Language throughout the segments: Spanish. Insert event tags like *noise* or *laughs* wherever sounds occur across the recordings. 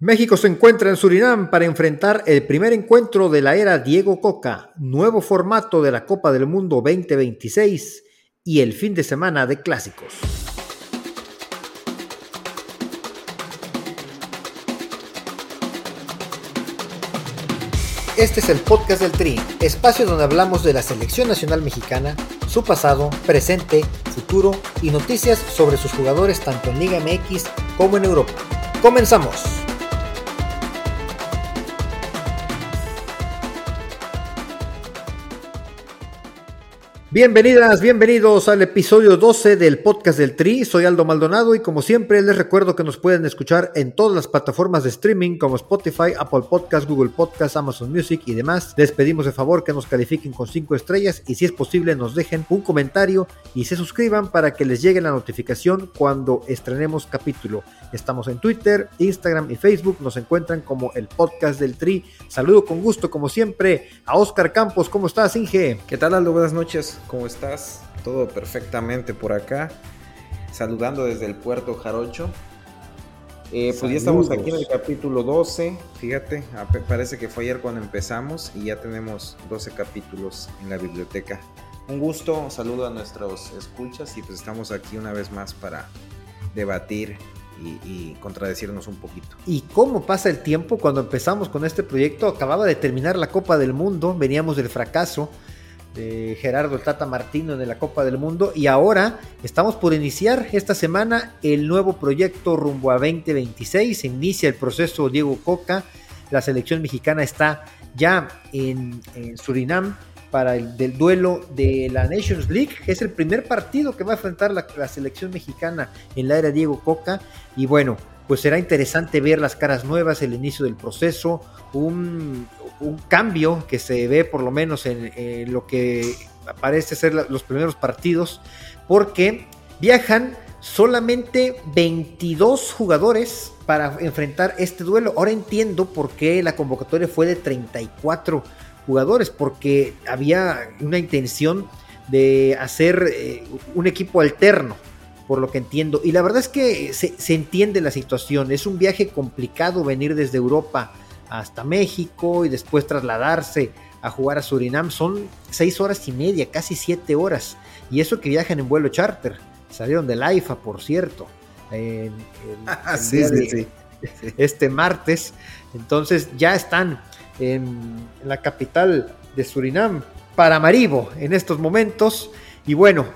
México se encuentra en Surinam para enfrentar el primer encuentro de la era Diego Coca, nuevo formato de la Copa del Mundo 2026 y el fin de semana de clásicos. Este es el podcast del Tri, espacio donde hablamos de la selección nacional mexicana, su pasado, presente, futuro y noticias sobre sus jugadores tanto en Liga MX como en Europa. Comenzamos. Bienvenidas, bienvenidos al episodio 12 del podcast del Tri. Soy Aldo Maldonado y como siempre les recuerdo que nos pueden escuchar en todas las plataformas de streaming como Spotify, Apple Podcast, Google Podcast, Amazon Music y demás. Les pedimos de favor que nos califiquen con 5 estrellas y si es posible nos dejen un comentario y se suscriban para que les llegue la notificación cuando estrenemos capítulo. Estamos en Twitter, Instagram y Facebook. Nos encuentran como el podcast del Tri. Saludo con gusto como siempre a Oscar Campos. ¿Cómo estás, Inge? ¿Qué tal, Aldo? Buenas noches. ¿Cómo estás? Todo perfectamente por acá. Saludando desde el puerto Jarocho. Eh, pues ya estamos aquí en el capítulo 12. Fíjate, parece que fue ayer cuando empezamos y ya tenemos 12 capítulos en la biblioteca. Un gusto, saludo a nuestros escuchas y pues estamos aquí una vez más para debatir y, y, contradecirnos un poquito. ¿Y cómo pasa el tiempo? Cuando empezamos con este proyecto, acababa de terminar la Copa del Mundo, veníamos del fracaso Gerardo Tata Martino de la Copa del Mundo. Y ahora estamos por iniciar esta semana el nuevo proyecto rumbo a 2026, se inicia el proceso Diego Coca, la selección mexicana está ya en, Surinam para el del duelo de la Nations League, es el primer partido que va a enfrentar la, la selección mexicana en la era Diego Coca. Y bueno, pues será interesante ver las caras nuevas, el inicio del proceso, un, cambio que se ve por lo menos en, lo que parece ser los primeros partidos, porque viajan solamente 22 jugadores para enfrentar este duelo. Ahora entiendo por qué la convocatoria fue de 34 jugadores, porque había una intención de hacer eh, un equipo alterno por lo que entiendo. Y la verdad es que se, entiende la situación. Es un viaje complicado venir desde Europa hasta México y después trasladarse a jugar a Surinam. Son seis horas y media, casi siete horas. Y eso que viajan en vuelo charter. Salieron del AIFA, por cierto. Este martes. Entonces ya están en la capital de Surinam, Paramaribo, en estos momentos. Y bueno,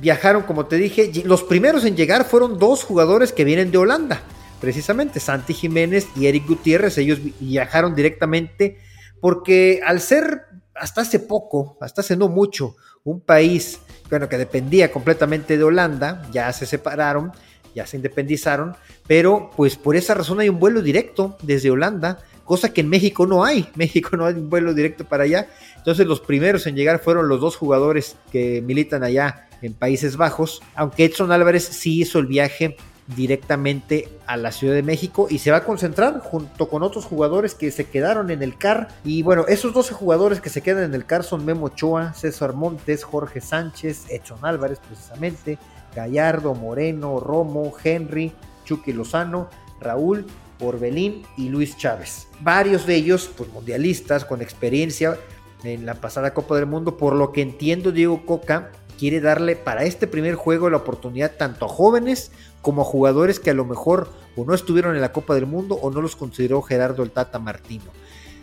viajaron, como te dije, los primeros en llegar fueron dos jugadores que vienen de Holanda, precisamente Santi Jiménez y Eric Gutiérrez, ellos viajaron directamente porque al ser hasta hace poco, hasta hace no mucho, un país bueno, que dependía completamente de Holanda, ya se separaron, ya se independizaron, pero pues por esa razón hay un vuelo directo desde Holanda, cosa que en México no hay, *laughs* México no hay un vuelo directo para allá, entonces los primeros en llegar fueron los dos jugadores que militan allá en Países Bajos, aunque Edson Álvarez sí hizo el viaje directamente a la Ciudad de México y se va a concentrar junto con otros jugadores que se quedaron en el CAR. Y bueno, esos 12 jugadores que se quedan en el CAR son Memo Ochoa, César Montes, Jorge Sánchez, Edson Álvarez precisamente, Gallardo, Moreno, Romo, Henry, Chucky Lozano, Raúl, Orbelín y Luis Chávez. Varios de ellos, pues mundialistas, con experiencia en la pasada Copa del Mundo, por lo que entiendo Diego Coca quiere darle para este primer juego la oportunidad tanto a jóvenes como a jugadores que a lo mejor o no estuvieron en la Copa del Mundo o no los consideró Gerardo el Tata Martino.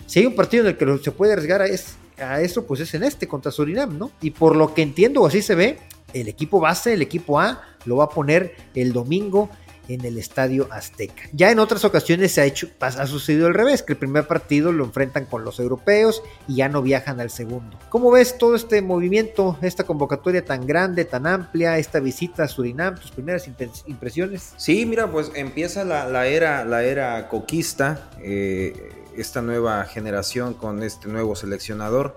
Si hay un partido en el que se puede arriesgar a, a eso, pues es en este contra Surinam, ¿no? Y por lo que entiendo, así se ve, el equipo base, el equipo A, lo va a poner el domingo en el Estadio Azteca. Ya en otras ocasiones se ha hecho, ha sucedido al revés, que el primer partido lo enfrentan con los europeos y ya no viajan al segundo. ¿Cómo ves todo este movimiento, esta convocatoria tan grande, tan amplia, esta visita a Surinam, tus primeras impresiones? Sí, mira, pues empieza la, era, la era coquista, eh, esta nueva generación con este nuevo seleccionador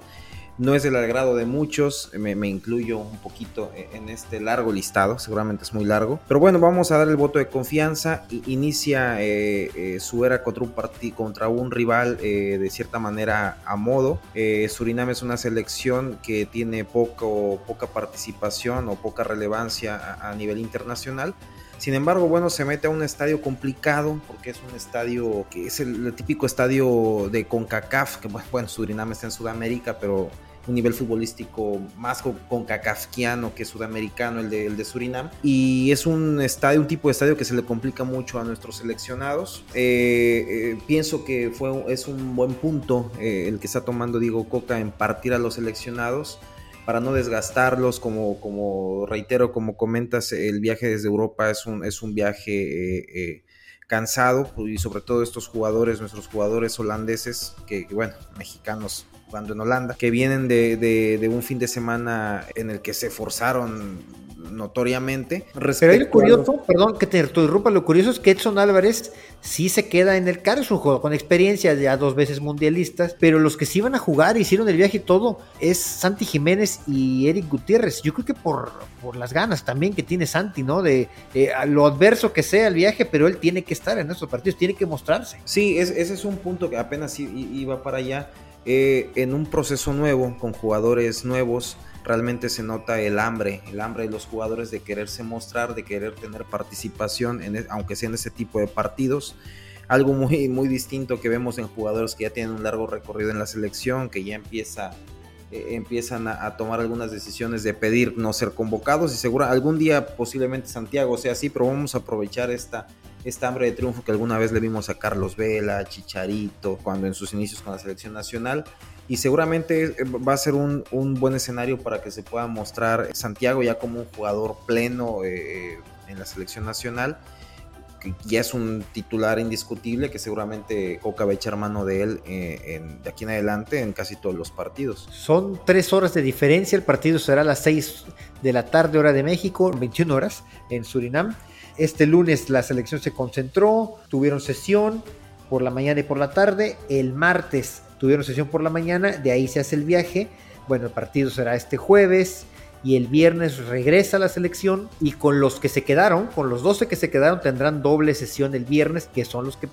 no es del agrado de muchos, me, incluyo un poquito e, en este largo listado, seguramente es muy largo. Pero bueno, vamos a dar el voto de confianza. Inicia eh, eh, su era contra un, contra un rival eh, de cierta manera a modo. Surinam es una selección que tiene poco, poca participación o poca relevancia a, nivel internacional Sin embargo, bueno, se mete a un estadio complicado porque es un estadio que es el, típico estadio de CONCACAF, que bueno, Surinam está en Sudamérica, pero un nivel futbolístico más concacafquiano que sudamericano, el de, el de Surinam. Y es un estadio, un tipo de estadio que se le complica mucho a nuestros seleccionados. Eh, eh, pienso que fue, es un buen punto eh, el que está tomando Diego Coca en partir a los seleccionados para no desgastarlos, como, como reitero, como comentas, el viaje desde Europa es un, es un viaje cansado y sobre todo estos jugadores, nuestros jugadores holandeses, que bueno, mexicanos jugando en Holanda, que vienen de, de, un fin de semana en el que se forzaron notoriamente. Pero lo curioso, perdón que te interrumpa, lo curioso es que Edson Álvarez sí se queda en el carro, es un juego con experiencia, ya dos veces mundialistas, pero los que sí iban a jugar, hicieron el viaje y todo, es Santi Jiménez y Eric Gutiérrez. Yo creo que por, por las ganas también que tiene Santi, ¿no? De lo adverso que sea el viaje, pero él tiene que estar en estos partidos, tiene que mostrarse. Sí, ese es un punto que apenas iba para allá eh, en un proceso nuevo, con jugadores nuevos, realmente se nota el hambre, el hambre de los jugadores de quererse mostrar, de querer tener participación, en, e, aunque sea en ese tipo de partidos. Algo muy, muy distinto que vemos en jugadores que ya tienen un largo recorrido en la selección, que ya empieza, eh, empiezan a, tomar algunas decisiones de pedir no ser convocados y seguro algún día posiblemente Santiago sea así, pero vamos a aprovechar esta, esta hambre de triunfo que alguna vez le vimos a Carlos Vela, Chicharito, cuando en sus inicios con la selección nacional. Y seguramente eh, va a ser un, buen escenario para que se pueda mostrar Santiago ya como un jugador pleno eh, en la selección nacional, que ya es un titular indiscutible, que seguramente Coca va a echar mano de él eh, de aquí en adelante en casi todos los partidos. Son tres horas de diferencia, el partido será a las seis de la tarde hora de México, 21 horas en Surinam. Este lunes la selección se concentró, tuvieron sesión por la mañana y por la tarde. El martes tuvieron sesión por la mañana, de ahí se hace el viaje. Bueno, el partido será este jueves y el viernes regresa la selección y con los que se quedaron, con los 12 que se quedaron, tendrán doble sesión el viernes, que son los que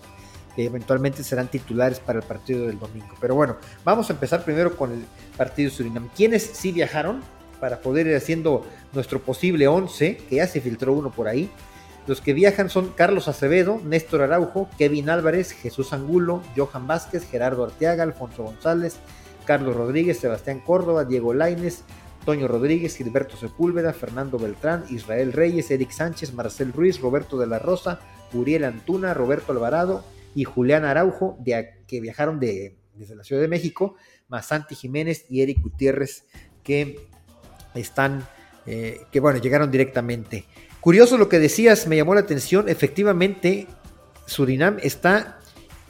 eventualmente serán titulares para el partido del domingo. Pero bueno, vamos a empezar primero con el partido Surinam. ¿Quiénes sí viajaron? Para poder ir haciendo nuestro posible 11, que ya se filtró uno por ahí. Los que viajan son Carlos Acevedo, Néstor Araujo, Kevin Álvarez, Jesús Angulo, Johan Vázquez, Gerardo Arteaga, Alfonso González, Carlos Rodríguez, Sebastián Córdoba, Diego Laines, Toño Rodríguez, Gilberto Sepúlveda, Fernando Beltrán, Israel Reyes, Eric Sánchez, Marcel Ruiz, Roberto de la Rosa, Uriel Antuna, Roberto Alvarado y Julián Araujo, de, que viajaron de, desde la Ciudad de México, más Santi Jiménez y Eric Gutiérrez, que están, eh, que bueno, llegaron directamente. Curioso lo que decías, me llamó la atención. Efectivamente, Surinam está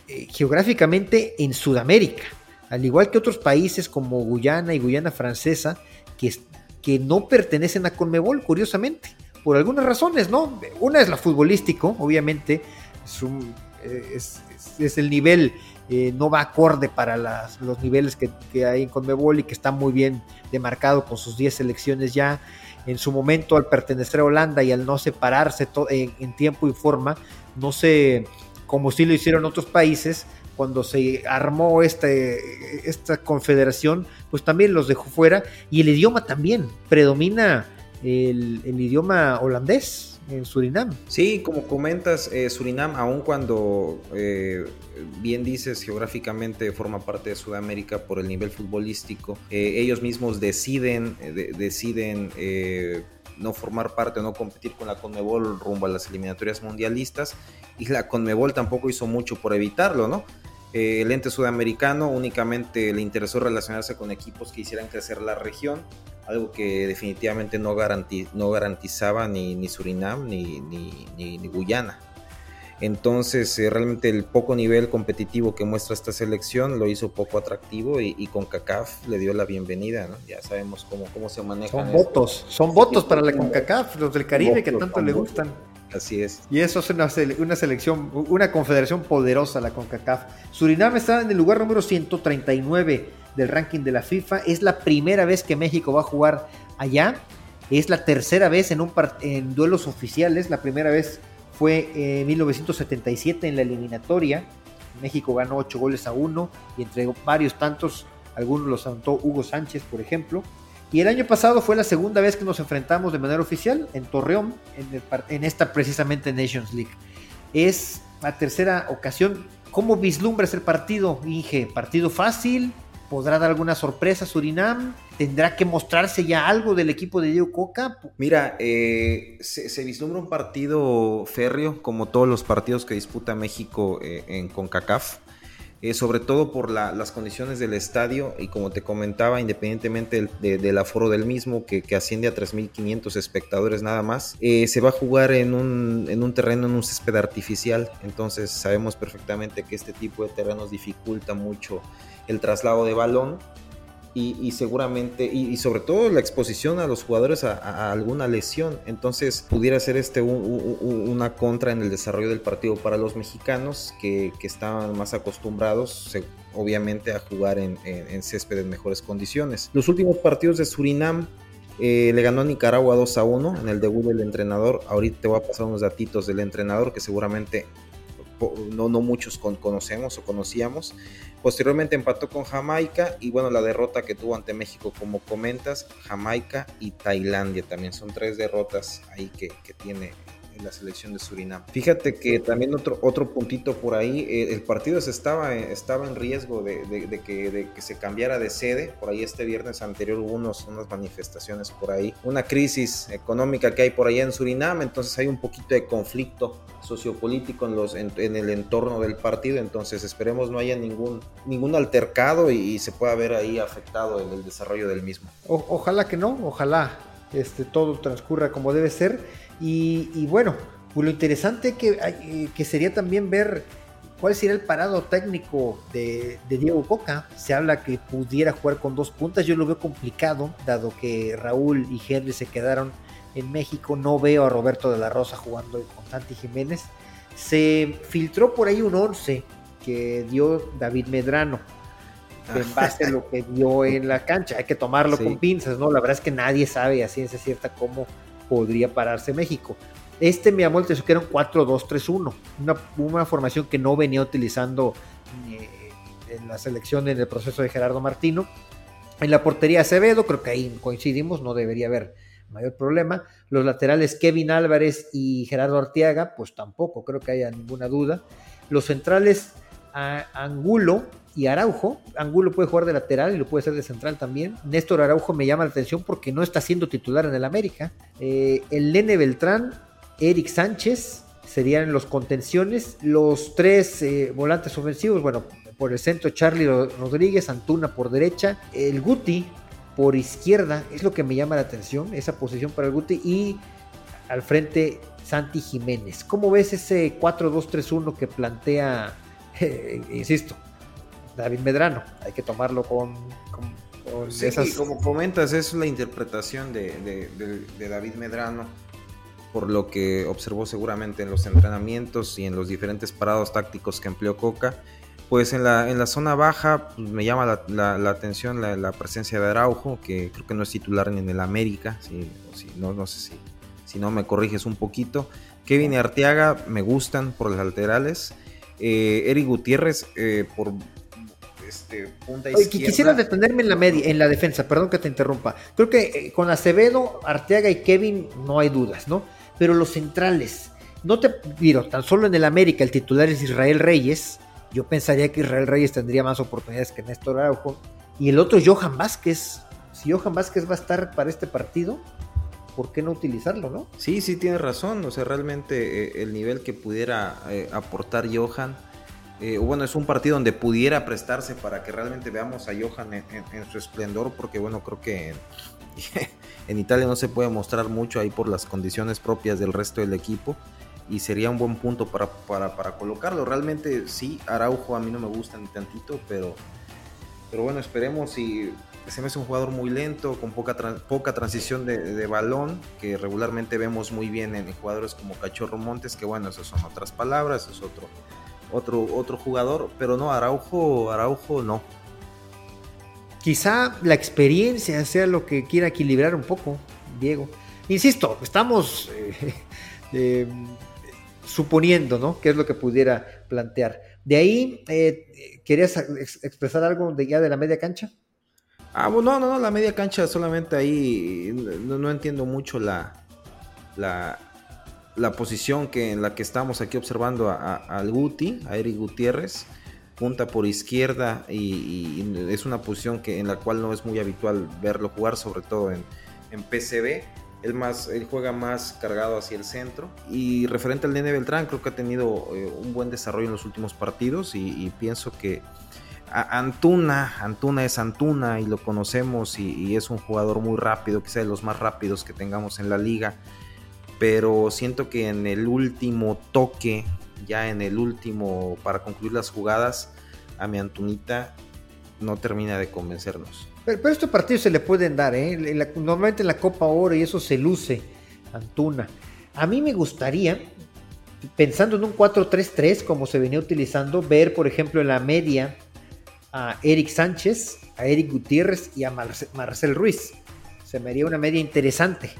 eh, geográficamente en Sudamérica, al igual que otros países como Guyana y Guyana Francesa, que, que no pertenecen a Conmebol, curiosamente, por algunas razones, ¿no? Una es la futbolístico, obviamente, es, eh, el nivel eh, no va acorde para los niveles que, que, hay en Conmebol y que está muy bien demarcado con sus 10 selecciones ya en su momento al pertenecer a Holanda y al no separarse en, tiempo y forma, no sé, como sí lo hicieron otros países, cuando se armó este, esta confederación, pues también los dejó fuera y el idioma también, predomina el, idioma holandés en Surinam. Sí, como comentas, eh, Surinam, aun cuando eh, bien dices, geográficamente forma parte de Sudamérica por el nivel futbolístico. Eh, ellos mismos deciden, eh, deciden eh, no formar parte o no competir con la Conmebol rumbo a las eliminatorias mundialistas y la Conmebol tampoco hizo mucho por evitarlo, ¿no? el ente sudamericano únicamente le interesó relacionarse con equipos que hicieran crecer la región, algo que definitivamente no, no garantizaba ni, ni Surinam ni, ni Guyana. Entonces, eh, realmente el poco nivel competitivo que muestra esta selección lo hizo poco atractivo y, con CACAF le dio la bienvenida, ¿no? Ya sabemos cómo, cómo se maneja. Son votos, son votos para la CONCACAF, los del Caribe que tanto le gustan. Así es. Y eso es una, una, selección, una confederación poderosa, la CONCACAF. Surinam está en el lugar número 139 del ranking de la FIFA. Es la primera vez que México va a jugar allá. Es la tercera vez en, un en duelos oficiales. La primera vez fue en 1977 en la eliminatoria. México ganó 8 goles a 1 y entre varios tantos, algunos los anotó Hugo Sánchez, por ejemplo. Y el año pasado fue la segunda vez que nos enfrentamos de manera oficial en Torreón, en, esta precisamente Nations League. Es la tercera ocasión. ¿Cómo vislumbras el partido, Inge? ¿Partido fácil? ¿Podrá dar alguna sorpresa Surinam? ¿Tendrá que mostrarse ya algo del equipo de Diego Coca? Mira, eh, se, vislumbra un partido férreo, como todos los partidos que disputa México eh, en CONCACAF. Eh, sobre todo por las condiciones del estadio y como te comentaba, independientemente del, aforo del mismo, que, asciende a 3.500 espectadores nada más, eh, se va a jugar en un, en un terreno, en un césped artificial, entonces sabemos perfectamente que este tipo de terrenos dificulta mucho el traslado de balón y, seguramente, y, sobre todo la exposición a los jugadores a, alguna lesión. Entonces pudiera ser este una contra en el desarrollo del partido para los mexicanos que, que estaban más acostumbrados, obviamente, a jugar en, en, césped en mejores condiciones. Los últimos partidos de Surinam eh, le ganó a Nicaragua 2 a 1 en el debut del entrenador. Ahorita te voy a pasar unos datitos del entrenador que seguramente no, no muchos conocemos o conocíamos. Posteriormente empató con Jamaica y bueno, la derrota que tuvo ante México, como comentas, Jamaica y Tailandia también son tres derrotas ahí que tiene la selección de Surinam. Fíjate que también otro, otro puntito por ahí, eh, el partido se estaba, estaba en riesgo de, que, que, se cambiara de sede, por ahí este viernes anterior hubo unos, unas manifestaciones por ahí, una crisis económica que hay por allá en Surinam, entonces hay un poquito de conflicto sociopolítico en, los, en, el entorno del partido, entonces esperemos no haya ningún, ningún altercado y, se pueda ver ahí afectado el, el desarrollo del mismo. ojalá que no, ojalá este, todo transcurra como debe ser y, bueno, pues lo interesante que, eh, que sería también ver cuál sería el parado técnico de, Diego Coca. Se habla que pudiera jugar con dos puntas, yo lo veo complicado, dado que Raúl y Henry se quedaron en México. No veo a Roberto de la Rosa jugando con Santi Jiménez. Se filtró por ahí un 11 que dio David Medrano en base a lo que dio en la cancha. Hay que tomarlo con pinzas, ¿no? La verdad es que nadie sabe a ciencia cierta cómo podría pararse México. Este me llamó el que era un 4-2-3-1, una, una, formación que no venía utilizando eh, en la selección en el proceso de Gerardo Martino. En la portería Acevedo, creo que ahí coincidimos, no debería haber mayor problema. Los laterales Kevin Álvarez y Gerardo Arteaga, pues tampoco creo que haya ninguna duda. Los centrales Angulo y Araujo. Angulo puede jugar de lateral y lo puede ser de central también. Néstor Araujo me llama la atención porque no está siendo titular en el América. Eh, el Lene Beltrán, Eric Sánchez serían los contenciones. Los tres eh, volantes ofensivos, bueno, por el centro Charlie Rodríguez, Antuna por derecha, el Guti por izquierda, es lo que me llama la atención, esa posición para el Guti y al frente Santi Jiménez. ¿Cómo ves ese 4-2-3-1 que plantea *laughs* insisto, David Medrano. Hay que tomarlo con, como comentas, es la interpretación de, David Medrano, por lo que observó seguramente en los entrenamientos y en los diferentes parados tácticos que empleó Coca. Pues en la, en la zona baja pues, me llama la, atención la, presencia de Araujo, que creo que no es titular ni en el América, si, no, no sé si, si no me corriges un poquito. Kevin y Arteaga me gustan por los laterales. Eh, Eric Gutiérrez eh, por este, punta izquierda. Quisiera detenerme en la media, en la defensa, perdón que te interrumpa. Creo que eh, con Acevedo, Arteaga y Kevin no hay dudas, ¿no? Pero los centrales, no te digo, tan solo en el América el titular es Israel Reyes. Yo pensaría que Israel Reyes tendría más oportunidades que Néstor Araujo. Y el otro, Johan Vázquez. Si Johan Vázquez va a estar para este partido, ¿por qué no utilizarlo, no? Sí, sí, tienes razón. O sea, realmente eh, el nivel que pudiera eh, aportar Johan, eh, bueno, es un partido donde pudiera prestarse para que realmente veamos a Johan en, su esplendor, porque bueno, creo que *laughs* en, Italia no se puede mostrar mucho ahí por las condiciones propias del resto del equipo. Y sería un buen punto para, para, colocarlo. Realmente sí, Araujo a mí no me gusta ni tantito, pero, pero bueno, esperemos y se me hace un jugador muy lento, con poca, poca transición de, balón, que regularmente vemos muy bien en jugadores como Cachorro Montes, que bueno, esas son otras palabras, es otro, otro, otro jugador, pero no, Araujo, Araujo no. Quizá la experiencia sea lo que quiera equilibrar un poco, Diego. Insisto, estamos eh, *laughs* eh, suponiendo, ¿no? ¿Qué es lo que pudiera plantear? De ahí, eh, ¿querías expresar algo de ya de la media cancha? Ah, no, no, no, la media cancha solamente ahí no, entiendo mucho la, la, la, posición que, en la que estamos aquí observando al Guti, a Eric Gutiérrez, punta por izquierda y, es una posición que, en la cual no es muy habitual verlo jugar, sobre todo en, en PCB. Él, más, él juega más cargado hacia el centro. Y referente al Nene Beltrán, creo que ha tenido eh, un buen desarrollo en los últimos partidos y pienso que Antuna, Antuna es Antuna y lo conocemos y, es un jugador muy rápido, quizá de los más rápidos que tengamos en la liga, pero siento que en el último toque, ya en el último para concluir las jugadas, a mi Antunita no termina de convencernos. Pero, pero estos partidos se le pueden dar, ¿eh? normalmente en la Copa Oro y eso se luce, Antuna. A mí me gustaría, pensando en un 4-3-3 como se venía utilizando, ver por ejemplo en la media a Eric Sánchez, a Eric Gutiérrez y a Marcel Ruiz. Se me haría una media interesante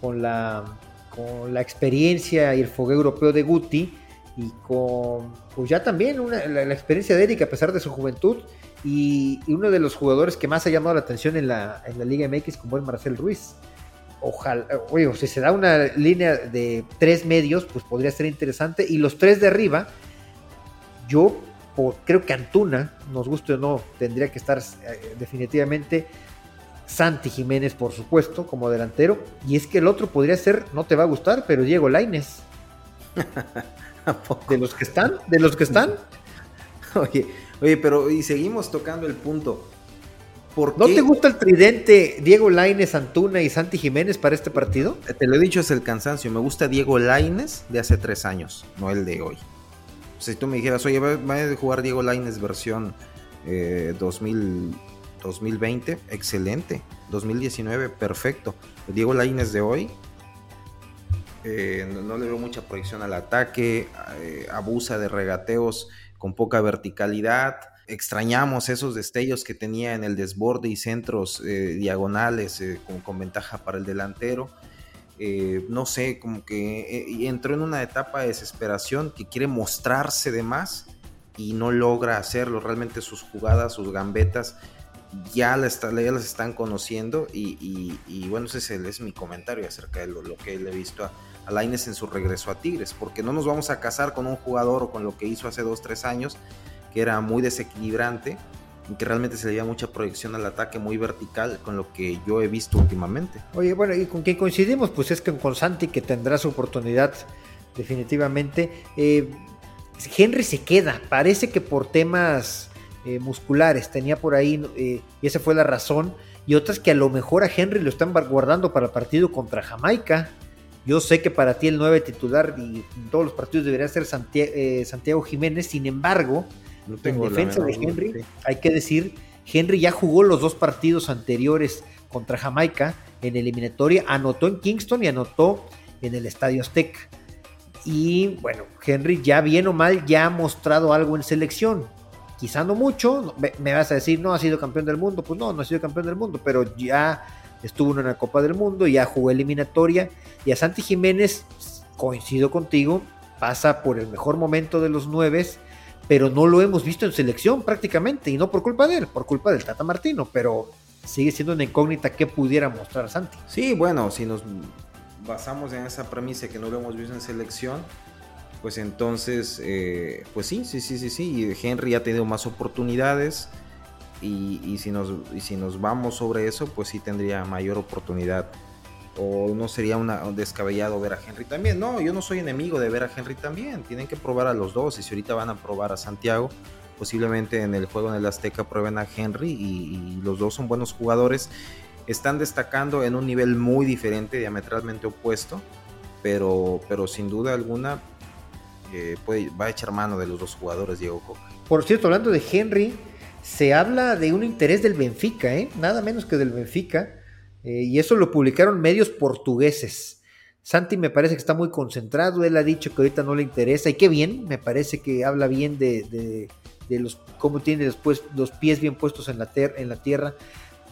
con la, con la experiencia y el fogueo europeo de Guti y con pues ya también la, experiencia de Eric a pesar de su juventud y, uno de los jugadores que más ha llamado la atención en la, en la Liga MX como es Marcel Ruiz. Ojalá, oye, si se da una línea de tres medios, pues podría ser interesante. Y los tres de arriba, yo creo que Antuna, nos guste o no, tendría que estar eh, definitivamente Santi Jiménez, por supuesto, como delantero. Y es que el otro podría ser, no te va a gustar, pero Diego Laines. *laughs* ¿De los que están? ¿De los que están? *laughs* oye, oye, pero y seguimos tocando el punto. ¿No te gusta el tridente Diego Laines, Antuna y Santi Jiménez para este partido? Te lo he dicho, es el cansancio. Me gusta Diego Laines de hace tres años, no el de hoy si tú me dijeras, oye, va, a jugar Diego Laines versión 2020, eh, excelente. 2019, perfecto. Diego Laines de hoy, eh, no, le veo mucha proyección al ataque, eh, abusa de regateos con poca verticalidad. Extrañamos esos destellos que tenía en el desborde y centros diagonales con ventaja para el delantero. Eh, no sé, como que eh, entró en una etapa de desesperación que quiere mostrarse de más y no logra hacerlo. Realmente sus jugadas, sus gambetas, ya, las están conociendo y, bueno, ese es, mi comentario acerca de lo, que le he visto a, a Laines en su regreso a Tigres, porque no nos vamos a casar con un jugador o con lo que hizo hace dos, tres años, que era muy desequilibrante que realmente se le da mucha proyección al ataque muy vertical con lo que yo he visto últimamente. Oye, bueno, y con quien coincidimos, pues es que con Santi que tendrá su oportunidad definitivamente. Eh, Henry se queda, parece que por temas eh, musculares tenía por ahí, eh, y esa fue la razón, y otras que a lo mejor a Henry lo están guardando para el partido contra Jamaica. Yo sé que para ti el 9 titular y en todos los partidos debería ser Santiago Jiménez, sin embargo, en defensa de Henry, hay que decir, Henry ya jugó los dos partidos anteriores contra Jamaica en eliminatoria, anotó en Kingston y anotó en el Estadio Azteca. Y bueno, Henry ya bien o mal ya ha mostrado algo en selección. Quizá no mucho, me, vas a decir, no ha sido campeón del mundo, pues no, no ha sido campeón del mundo, pero ya estuvo en la Copa del Mundo, ya jugó eliminatoria. Y a Santi Jiménez, coincido contigo, pasa por el mejor momento de los nueve pero no lo hemos visto en selección prácticamente, y no por culpa de él, por culpa del Tata Martino, pero sigue siendo una incógnita que pudiera mostrar Santi. Sí, bueno, si nos basamos en esa premisa que no lo hemos visto en selección, pues entonces, eh, pues sí, sí, sí, sí, sí, Henry ha tenido más oportunidades. Y, si nos, y si nos vamos sobre eso, pues sí tendría mayor oportunidad o no sería una, un descabellado ver a Henry también. No, yo no soy enemigo de ver a Henry también. Tienen que probar a los dos. Y si ahorita van a probar a Santiago, posiblemente en el juego en el Azteca prueben a Henry. Y, los dos son buenos jugadores. Están destacando en un nivel muy diferente, diametralmente opuesto. Pero, pero sin duda alguna eh, va a echar mano de los dos jugadores, Diego Coca. Por cierto, hablando de Henry, se habla de un interés del Benfica, ¿eh? nada menos que del Benfica eh, y eso lo publicaron medios portugueses. Santi me parece que está muy concentrado, él ha dicho que ahorita no le interesa y qué bien, me parece que habla bien de, los cómo tiene después los pies bien puestos en la, en la tierra,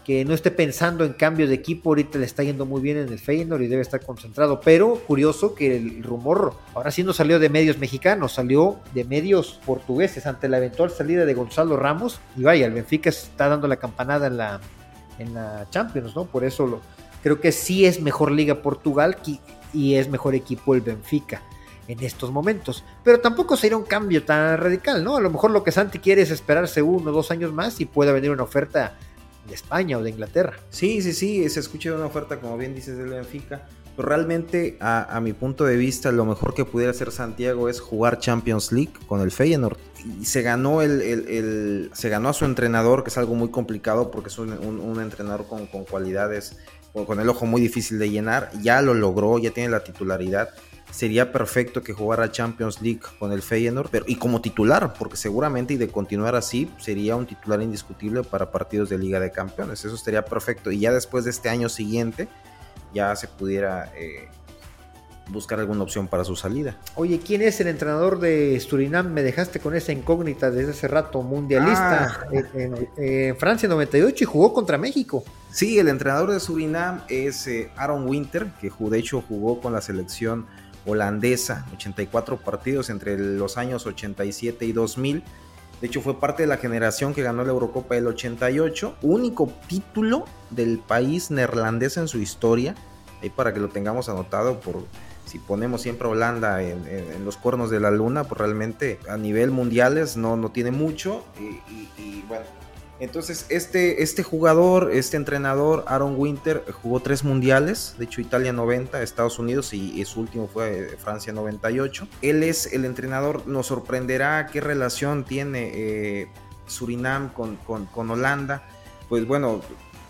que no esté pensando en cambio de equipo, ahorita le está yendo muy bien en el Feyenoord y debe estar concentrado, pero curioso que el rumor ahora sí no salió de medios mexicanos, salió de medios portugueses ante la eventual salida de Gonzalo Ramos y vaya, el Benfica está dando la campanada en la en la Champions, ¿no? Por eso lo, creo que sí es mejor liga Portugal y es mejor equipo el Benfica en estos momentos. Pero tampoco sería un cambio tan radical, ¿no? A lo mejor lo que Santi quiere es esperarse uno o dos años más y pueda venir una oferta de España o de Inglaterra. Sí, sí, sí, se escucha una oferta, como bien dices, del Benfica. Pero realmente, a, mi punto de vista, lo mejor que pudiera hacer Santiago es jugar Champions League con el Feyenoord. Y se ganó, el, se ganó a su entrenador, que es algo muy complicado porque es un, entrenador con, con cualidades, con el ojo muy difícil de llenar. Ya lo logró, ya tiene la titularidad sería perfecto que jugara Champions League con el Feyenoord, pero, y como titular, porque seguramente y de continuar así sería un titular indiscutible para partidos de Liga de Campeones. Eso sería perfecto. Y ya después de este año siguiente, ya se pudiera eh, buscar alguna opción para su salida. Oye, ¿quién es el entrenador de Surinam? Me dejaste con esa incógnita desde hace rato, mundialista ah. en, Francia 98 y jugó contra México. Sí, el entrenador de Surinam es eh, Aaron Winter, que de hecho jugó con la selección holandesa, 84 partidos entre los años 87 y 2000. De hecho, fue parte de la generación que ganó la Eurocopa del 88, único título del país neerlandés en su historia. Ahí para que lo tengamos anotado por si ponemos siempre Holanda en, los cuernos de la luna, pues realmente a nivel mundiales no, no tiene mucho. y bueno, entonces, este, este jugador, este entrenador, Aaron Winter, jugó tres mundiales, de hecho Italia 90, Estados Unidos y, su último fue eh, Francia 98. Él es el entrenador, nos sorprenderá qué relación tiene eh, Surinam con, con, Holanda. Pues bueno,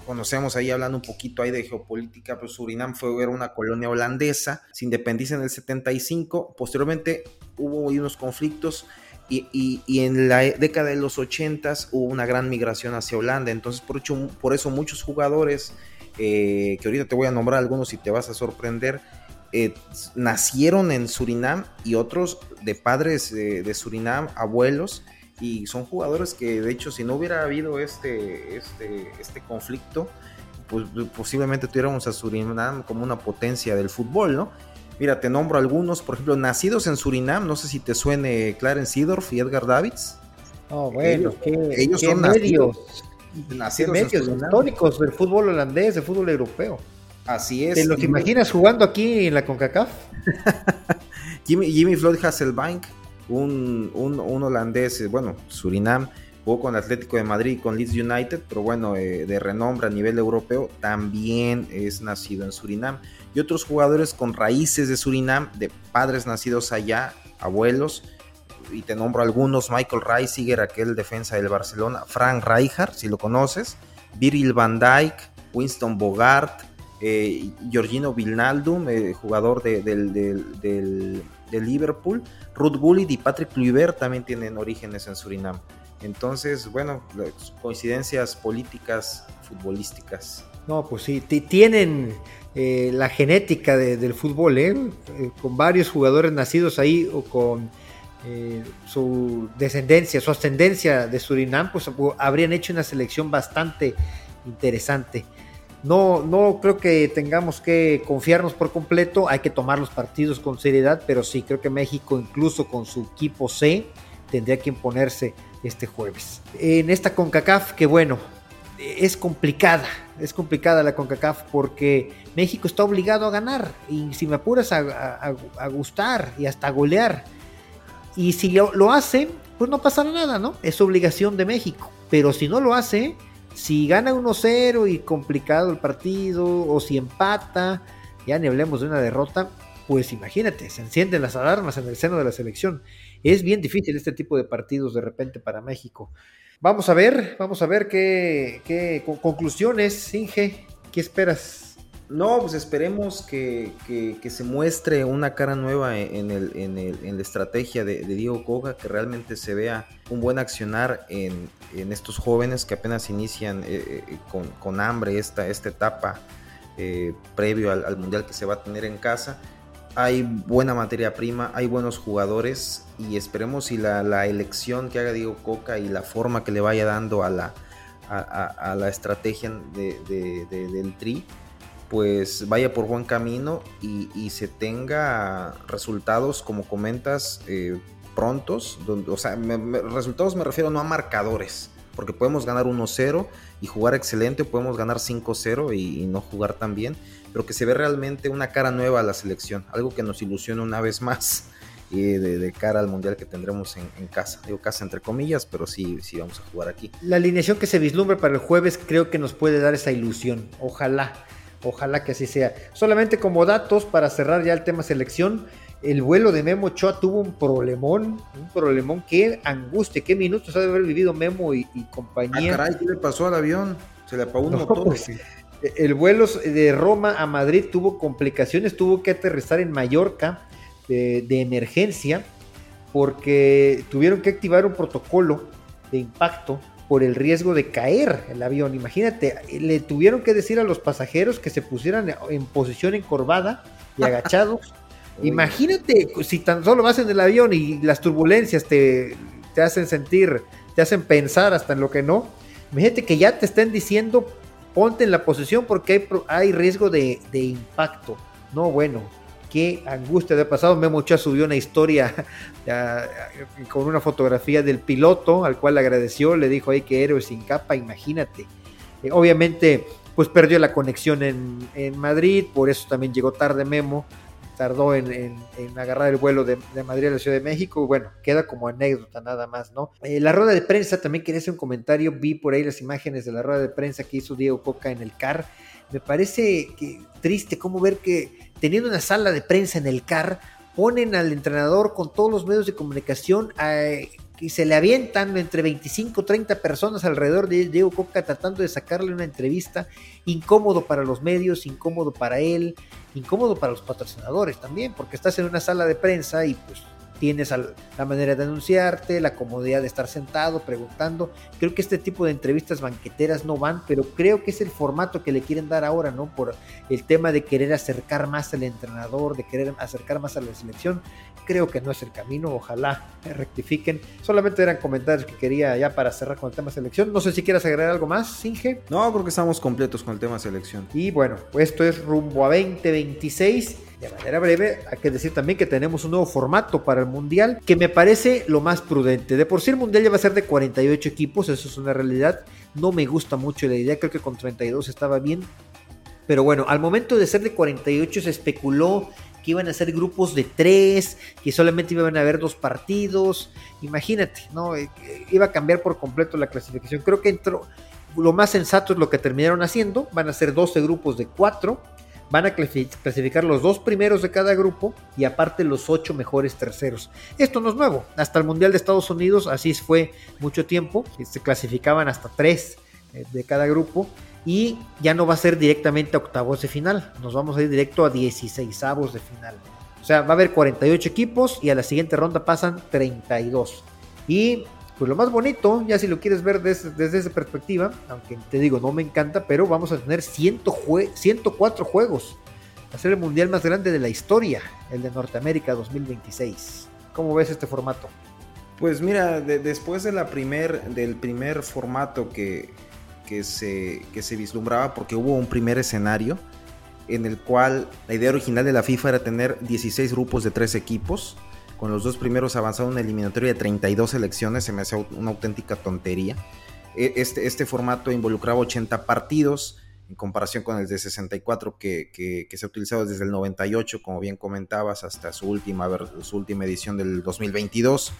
conocemos ahí hablando un poquito ahí de geopolítica, pues Surinam fue era una colonia holandesa, se independiza en el 75, posteriormente hubo unos conflictos y, en la década de los 80 hubo una gran migración hacia Holanda. Entonces, por, por eso muchos jugadores, eh, que ahorita te voy a nombrar algunos y te vas a sorprender, eh, nacieron en Surinam y otros de padres de Surinam, abuelos, y son jugadores que de hecho si no hubiera habido este, este, este conflicto, pues posiblemente tuviéramos a Surinam como una potencia del fútbol, ¿no? Mira, te nombro algunos, por ejemplo, nacidos en Surinam, no sé si te suene Clarence Seedorf y Edgar Davids. Oh, bueno, ellos, son medios, nacidos, medios históricos del fútbol holandés, del fútbol europeo. Así es. ¿Te los imaginas jugando aquí en la CONCACAF? *laughs* Jimmy, Jimmy Floyd Hasselbank, un, un, holandés, bueno, Surinam, jugó con Atlético de Madrid, con Leeds United, pero bueno, eh, de renombre a nivel europeo, también es nacido en Surinam y otros jugadores con raíces de Surinam, de padres nacidos allá, abuelos, y te nombro algunos, Michael Reisiger, aquel defensa del Barcelona, Frank Rijkaard, si lo conoces, Virgil van Dijk, Winston Bogart, eh, Georgino Vilnaldum, eh, jugador de, del, Liverpool, Ruth Gullit y Patrick Kluivert también tienen orígenes en Surinam. Entonces, bueno, coincidencias políticas, futbolísticas. No, pues sí, tienen eh, la genética del fútbol, ¿eh? ¿eh? con varios jugadores nacidos ahí o con su descendencia, su ascendencia de Surinam, pues habrían hecho una selección bastante interesante. No, no creo que tengamos que confiarnos por completo, hay que tomar los partidos con seriedad, pero sí creo que México, incluso con su equipo C, tendría que imponerse este jueves. En esta CONCACAF, que bueno, es complicada, es complicada la CONCACAF porque México está obligado a ganar y si me apuras a, gustar y hasta golear. Y si lo, hace, pues no pasará nada, ¿no? Es obligación de México. Pero si no lo hace, si gana 1-0 y complicado el partido, o si empata, ya ni hablemos de una derrota, pues imagínate, se encienden las alarmas en el seno de la selección. Es bien difícil este tipo de partidos de repente para México. Vamos a ver, vamos a ver qué, conclusiones, Inge, ¿qué esperas? No, pues esperemos que, se muestre una cara nueva en, el, en, la estrategia de, Diego Coga, que realmente se vea un buen accionar en, estos jóvenes que apenas inician eh, eh, con, hambre esta, esta etapa eh, previo al Mundial que se va a tener en casa hay buena materia prima, hay buenos jugadores y esperemos si la, elección que haga Diego Coca y la forma que le vaya dando a la, a, la estrategia del Tri, pues vaya por buen camino y, se tenga resultados, como comentas, eh, prontos. o sea, resultados me refiero no a marcadores, porque podemos ganar 1-0 y jugar excelente, podemos ganar 5-0 y, no jugar tan bien, pero que se ve realmente una cara nueva a la selección, algo que nos ilusiona una vez más *laughs* y de, cara al mundial que tendremos en, casa. Digo casa entre comillas, pero sí, sí vamos a jugar aquí. La alineación que se vislumbra para el jueves creo que nos puede dar esa ilusión. Ojalá, ojalá que así sea. Solamente como datos para cerrar ya el tema selección. El vuelo de Memo Ochoa tuvo un problemón, un problemón, qué angustia, qué minutos ha de haber vivido Memo y, compañía. Ah, caray, ¿qué le pasó al avión? Se le apagó un motor. Pues, el vuelo de Roma a Madrid tuvo complicaciones, tuvo que aterrizar en Mallorca de, emergencia porque tuvieron que activar un protocolo de impacto por el riesgo de caer el avión. Imagínate, le tuvieron que decir a los pasajeros que se pusieran en posición encorvada y agachados. *laughs* Imagínate si tan solo vas en el avión y las turbulencias te, te, hacen sentir, te hacen pensar hasta en lo que no. Imagínate que ya te estén diciendo ponte en la posición porque hay, hay riesgo de, de impacto. No, bueno, qué angustia de pasado. Memo Ochoa subió una historia *laughs* con una fotografía del piloto, al cual le agradeció, le dijo ahí que héroe sin capa, imagínate. Eh, obviamente, pues perdió la conexión en, Madrid, por eso también llegó tarde Memo, tardó en, agarrar el vuelo de, Madrid a la Ciudad de México. Bueno, queda como anécdota nada más, ¿no? Eh, la rueda de prensa, también quería hacer un comentario, vi por ahí las imágenes de la rueda de prensa que hizo Diego Coca en el CAR. Me parece que, triste cómo ver que teniendo una sala de prensa en el CAR, ponen al entrenador con todos los medios de comunicación y se le avientan entre 25 30 personas alrededor de Diego Coca tratando de sacarle una entrevista. Incómodo para los medios, incómodo para él, incómodo para los patrocinadores también, porque estás en una sala de prensa y pues tienes la manera de anunciarte, la comodidad de estar sentado, preguntando. Creo que este tipo de entrevistas banqueteras no van, pero creo que es el formato que le quieren dar ahora, ¿no? Por el tema de querer acercar más al entrenador, de querer acercar más a la selección. Creo que no es el camino, ojalá rectifiquen. Solamente eran comentarios que quería ya para cerrar con el tema selección. No sé si quieras agregar algo más, Singe. No, creo que estamos completos con el tema selección. Y bueno, esto es rumbo a 2026 de manera breve, hay que decir también que tenemos un nuevo formato para el Mundial que me parece lo más prudente. De por sí el Mundial ya va a ser de 48 equipos, eso es una realidad. No me gusta mucho la idea, creo que con 32 estaba bien. Pero bueno, al momento de ser de 48 se especuló que iban a ser grupos de tres, que solamente iban a haber dos partidos. Imagínate, ¿no? Eh, iba a cambiar por completo la clasificación. Creo que entró, lo más sensato es lo que terminaron haciendo. Van a ser 12 grupos de cuatro van a clasificar los dos primeros de cada grupo y aparte los ocho mejores terceros. Esto no es nuevo, hasta el Mundial de Estados Unidos así fue mucho tiempo, se clasificaban hasta tres eh, de cada grupo y ya no va a ser directamente a octavos de final, nos vamos a ir directo a 16 avos de final. O sea, va a haber 48 equipos y a la siguiente ronda pasan 32. Y pues lo más bonito, ya si lo quieres ver desde, esa perspectiva, aunque te digo, no me encanta, pero vamos a tener 104 juegos. Va a ser el mundial más grande de la historia, el de Norteamérica 2026. ¿Cómo ves este formato? Pues mira, después de primer, del primer formato que, que, se, que se vislumbraba, porque hubo un primer escenario en el cual la idea original de la FIFA era tener 16 grupos de 3 equipos con los dos primeros avanzando una eliminatoria de 32 elecciones, se me hace una auténtica tontería. E, este, este formato involucraba 80 partidos en comparación con el de 64 que, que, se ha utilizado desde el 98, como bien comentabas, hasta su última, su última edición del 2022.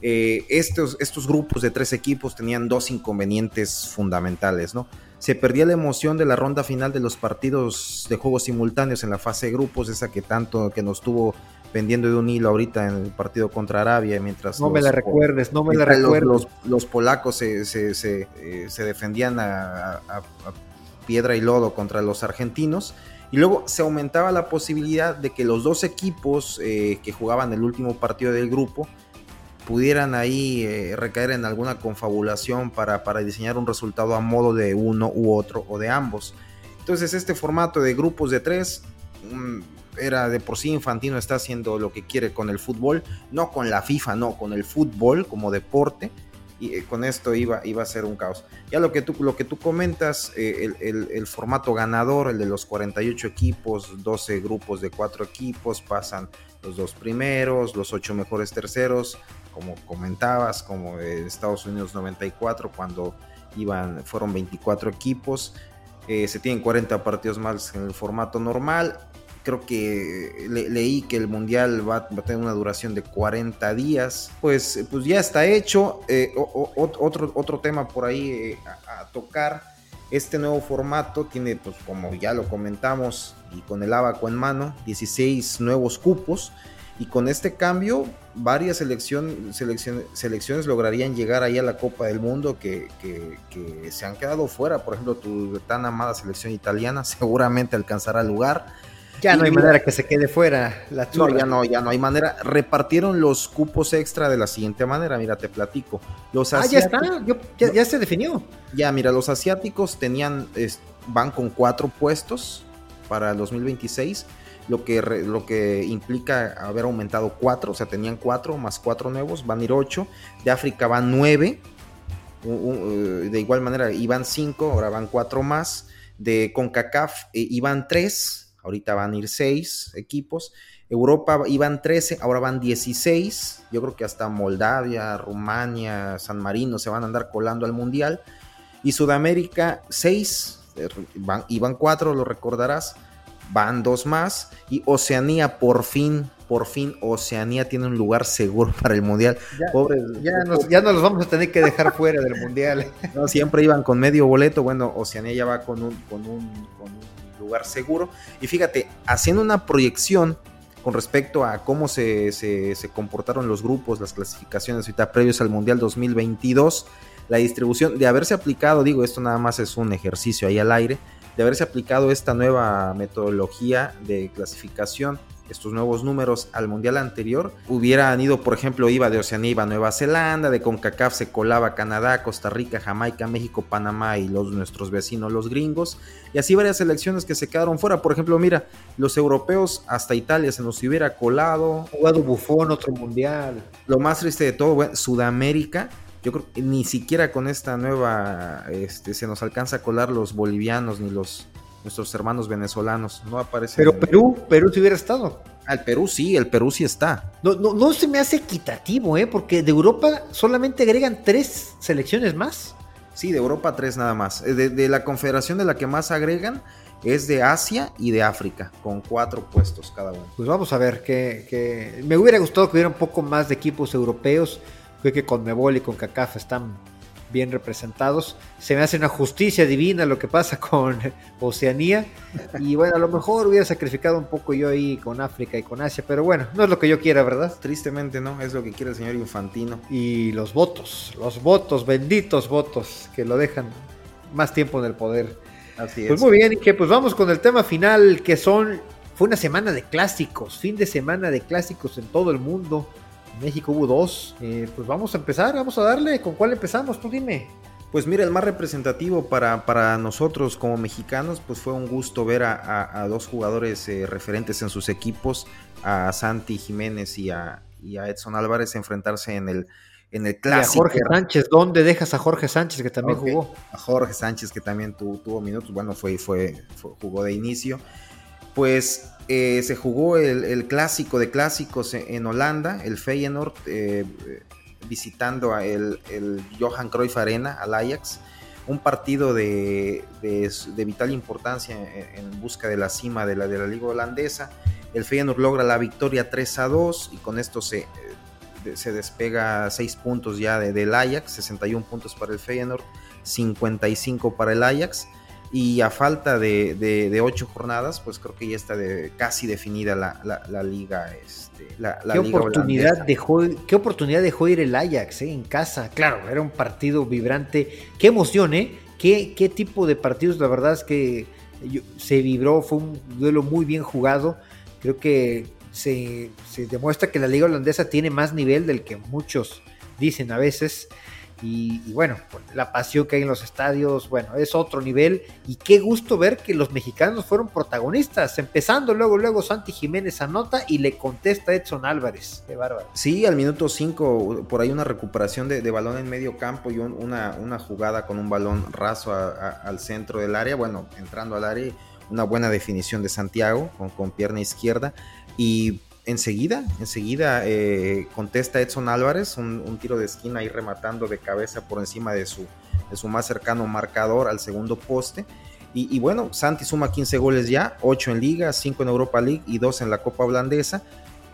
Eh, estos, estos grupos de tres equipos tenían dos inconvenientes fundamentales, ¿no? Se perdía la emoción de la ronda final de los partidos de juegos simultáneos en la fase de grupos, esa que tanto que nos tuvo pendiendo de un hilo ahorita en el partido contra Arabia, mientras... No me la recuerdes, no me la recuerdes. Los, polacos se, se, eh, defendían a, piedra y lodo contra los argentinos. Y luego se aumentaba la posibilidad de que los dos equipos eh, que jugaban el último partido del grupo pudieran ahí eh, recaer en alguna confabulación para, para diseñar un resultado a modo de uno u otro o de ambos. Entonces este formato de grupos de tres era de por sí Infantino está haciendo lo que quiere con el fútbol, no con la FIFA, no, con el fútbol como deporte. Y eh, con esto iba, iba a ser un caos. Ya lo que tú, lo que tú comentas, eh, el, formato ganador, el de los 48 equipos, 12 grupos de 4 equipos, pasan los dos primeros, los 8 mejores terceros, como comentabas, como Estados Unidos 94, cuando iban, fueron 24 equipos. Eh, se tienen 40 partidos más en el formato normal. Creo que leí que el mundial va, a tener una duración de 40 días. Pues, pues ya está hecho. Eh, otro, otro tema por ahí eh, a, tocar. Este nuevo formato tiene, pues como ya lo comentamos, y con el abaco en mano, 16 nuevos cupos. Y con este cambio, varias selección, selecciones lograrían llegar ahí a la Copa del Mundo que, se han quedado fuera. Por ejemplo, tu tan amada selección italiana *laughs* seguramente alcanzará lugar. Ya no hay manera que se quede fuera la No, ya no, ya no hay manera. Repartieron los cupos extra de la siguiente manera, mira, te platico. Los ah, ya está, ya, se definió. Ya, mira, los asiáticos tenían, van con cuatro puestos para el 2026 lo que, lo que implica haber aumentado cuatro, o sea, tenían cuatro más cuatro nuevos, van a ir ocho, de África van nueve, eh, de igual manera iban cinco, ahora van cuatro más, de CONCACAF eh, iban tres, ahorita van a ir seis equipos, Europa iban 13, ahora van 16. Yo creo que hasta Moldavia, Rumania, San Marino se van a andar colando al Mundial. Y Sudamérica 6, eh, iban 4, lo recordarás van dos más y Oceanía por fin, por fin Oceanía tiene un lugar seguro *laughs* para el mundial. Ya, ya, nos, ya los vamos a tener que dejar fuera del mundial. *laughs* No, siempre iban con medio boleto, bueno, Oceanía ya va con un, con un, lugar seguro. Y fíjate, haciendo una proyección con respecto a cómo se, se, se comportaron los grupos, las clasificaciones ahorita previos al Mundial 2022, la distribución de haberse aplicado, digo, esto nada más es un ejercicio ahí al aire, de haberse aplicado esta nueva metodología de clasificación, estos nuevos números al mundial anterior, hubieran ido, por ejemplo, iba de Oceanía, iba Nueva Zelanda, de CONCACAF se colaba Canadá, Costa Rica, Jamaica, México, Panamá y los nuestros vecinos, los gringos, y así varias selecciones que se quedaron fuera. Por ejemplo, mira, los europeos hasta Italia se nos hubiera colado. Jugado Bufón, otro mundial. Lo más triste de todo, bueno, Sudamérica yo creo que ni siquiera con esta nueva este, se nos alcanza a colar los bolivianos ni los nuestros hermanos venezolanos. No aparece. Pero Perú, Perú si hubiera estado. Al Perú sí, el Perú sí está. No, no, no se me hace equitativo, ¿eh? Porque de Europa solamente agregan tres selecciones más. Sí, de Europa tres nada más. Eh, de, la confederación de la que más agregan es de Asia y de África, con cuatro puestos cada uno. Pues vamos a ver, que, que me hubiera gustado que hubiera un poco más de equipos europeos Creo que con Mebol y con CACAF están bien representados. Se me hace una justicia divina lo que pasa con *laughs* Oceanía. Y bueno, a lo mejor hubiera sacrificado un poco yo ahí con África y con Asia, pero bueno, no es lo que yo quiera, ¿verdad? Tristemente no, es lo que quiere el señor Infantino. Y los votos, los votos, benditos votos, que lo dejan más tiempo en el poder. Así pues es. Pues muy bien, y que pues vamos con el tema final, que son, fue una semana de clásicos, fin de semana de clásicos en todo el mundo. México hubo dos. Eh, pues vamos a empezar, vamos a darle. ¿Con cuál empezamos? Tú dime. Pues mira, el más representativo para, para nosotros como mexicanos, pues fue un gusto ver a, dos jugadores eh, referentes en sus equipos, a Santi Jiménez y a, Edson Álvarez enfrentarse en el, en el clásico. a Jorge Sánchez, ¿dónde dejas a Jorge Sánchez que también jugó? A Jorge Sánchez que también tuvo minutos, bueno, fue, fue, jugó de inicio. Pues eh, se jugó el, clásico de clásicos en Holanda, el Feyenoord, eh, visitando a el, Johan Cruyff Arena, al Ajax. Un partido de, vital importancia en, busca de la cima de la, de la liga holandesa. El Feyenoord logra la victoria 3 a 2 y con esto se, eh, se despega 6 puntos ya del Ajax, 61 puntos para el Feyenoord, 55 para el Ajax y a falta de, ocho jornadas, pues creo que ya está de, casi definida la, liga. Este, la, ¿Qué, oportunidad dejó, ¿Qué oportunidad dejó ir el Ajax eh, en casa? Claro, era un partido vibrante. Qué emoción, ¿eh? ¿Qué, qué tipo de partidos? La verdad es que se vibró, fue un duelo muy bien jugado. Creo que se, se demuestra que la liga holandesa tiene más nivel del que muchos dicen a veces. Y, bueno, la pasión que hay en los estadios, bueno, es otro nivel. Y qué gusto ver que los mexicanos fueron protagonistas. Empezando luego, luego Santi Jiménez anota y le contesta Edson Álvarez. Qué bárbaro. Sí, al minuto 5, por ahí una recuperación de, balón en medio campo y una, una, jugada con un balón raso al centro del área. Bueno, entrando al área, una buena definición de Santiago con, con pierna izquierda. Y enseguida, enseguida eh, contesta Edson Álvarez, un, tiro de esquina ahí rematando de cabeza por encima de su, de su más cercano marcador al segundo poste. Y, bueno, Santi suma 15 goles ya, 8 en Liga, 5 en Europa League y 2 en la Copa Holandesa.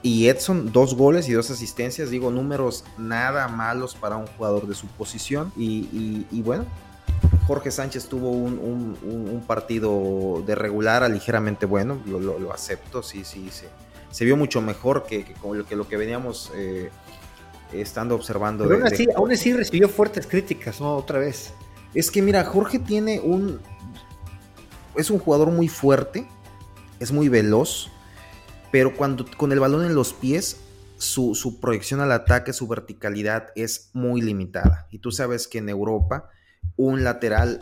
Y Edson, dos goles y dos asistencias, digo, números nada malos para un jugador de su posición. Y, bueno, Jorge Sánchez tuvo un, partido de regular a ligeramente bueno, lo, acepto, sí, sí, sí se vio mucho mejor que, que, lo que veníamos eh, estando observando. Pero aún, así, recibió fuertes críticas, ¿no? Otra vez. Es que mira, Jorge tiene un... Es un jugador muy fuerte, es muy veloz, pero cuando con el balón en los pies, su, su proyección al ataque, su verticalidad es muy limitada. Y tú sabes que en Europa un lateral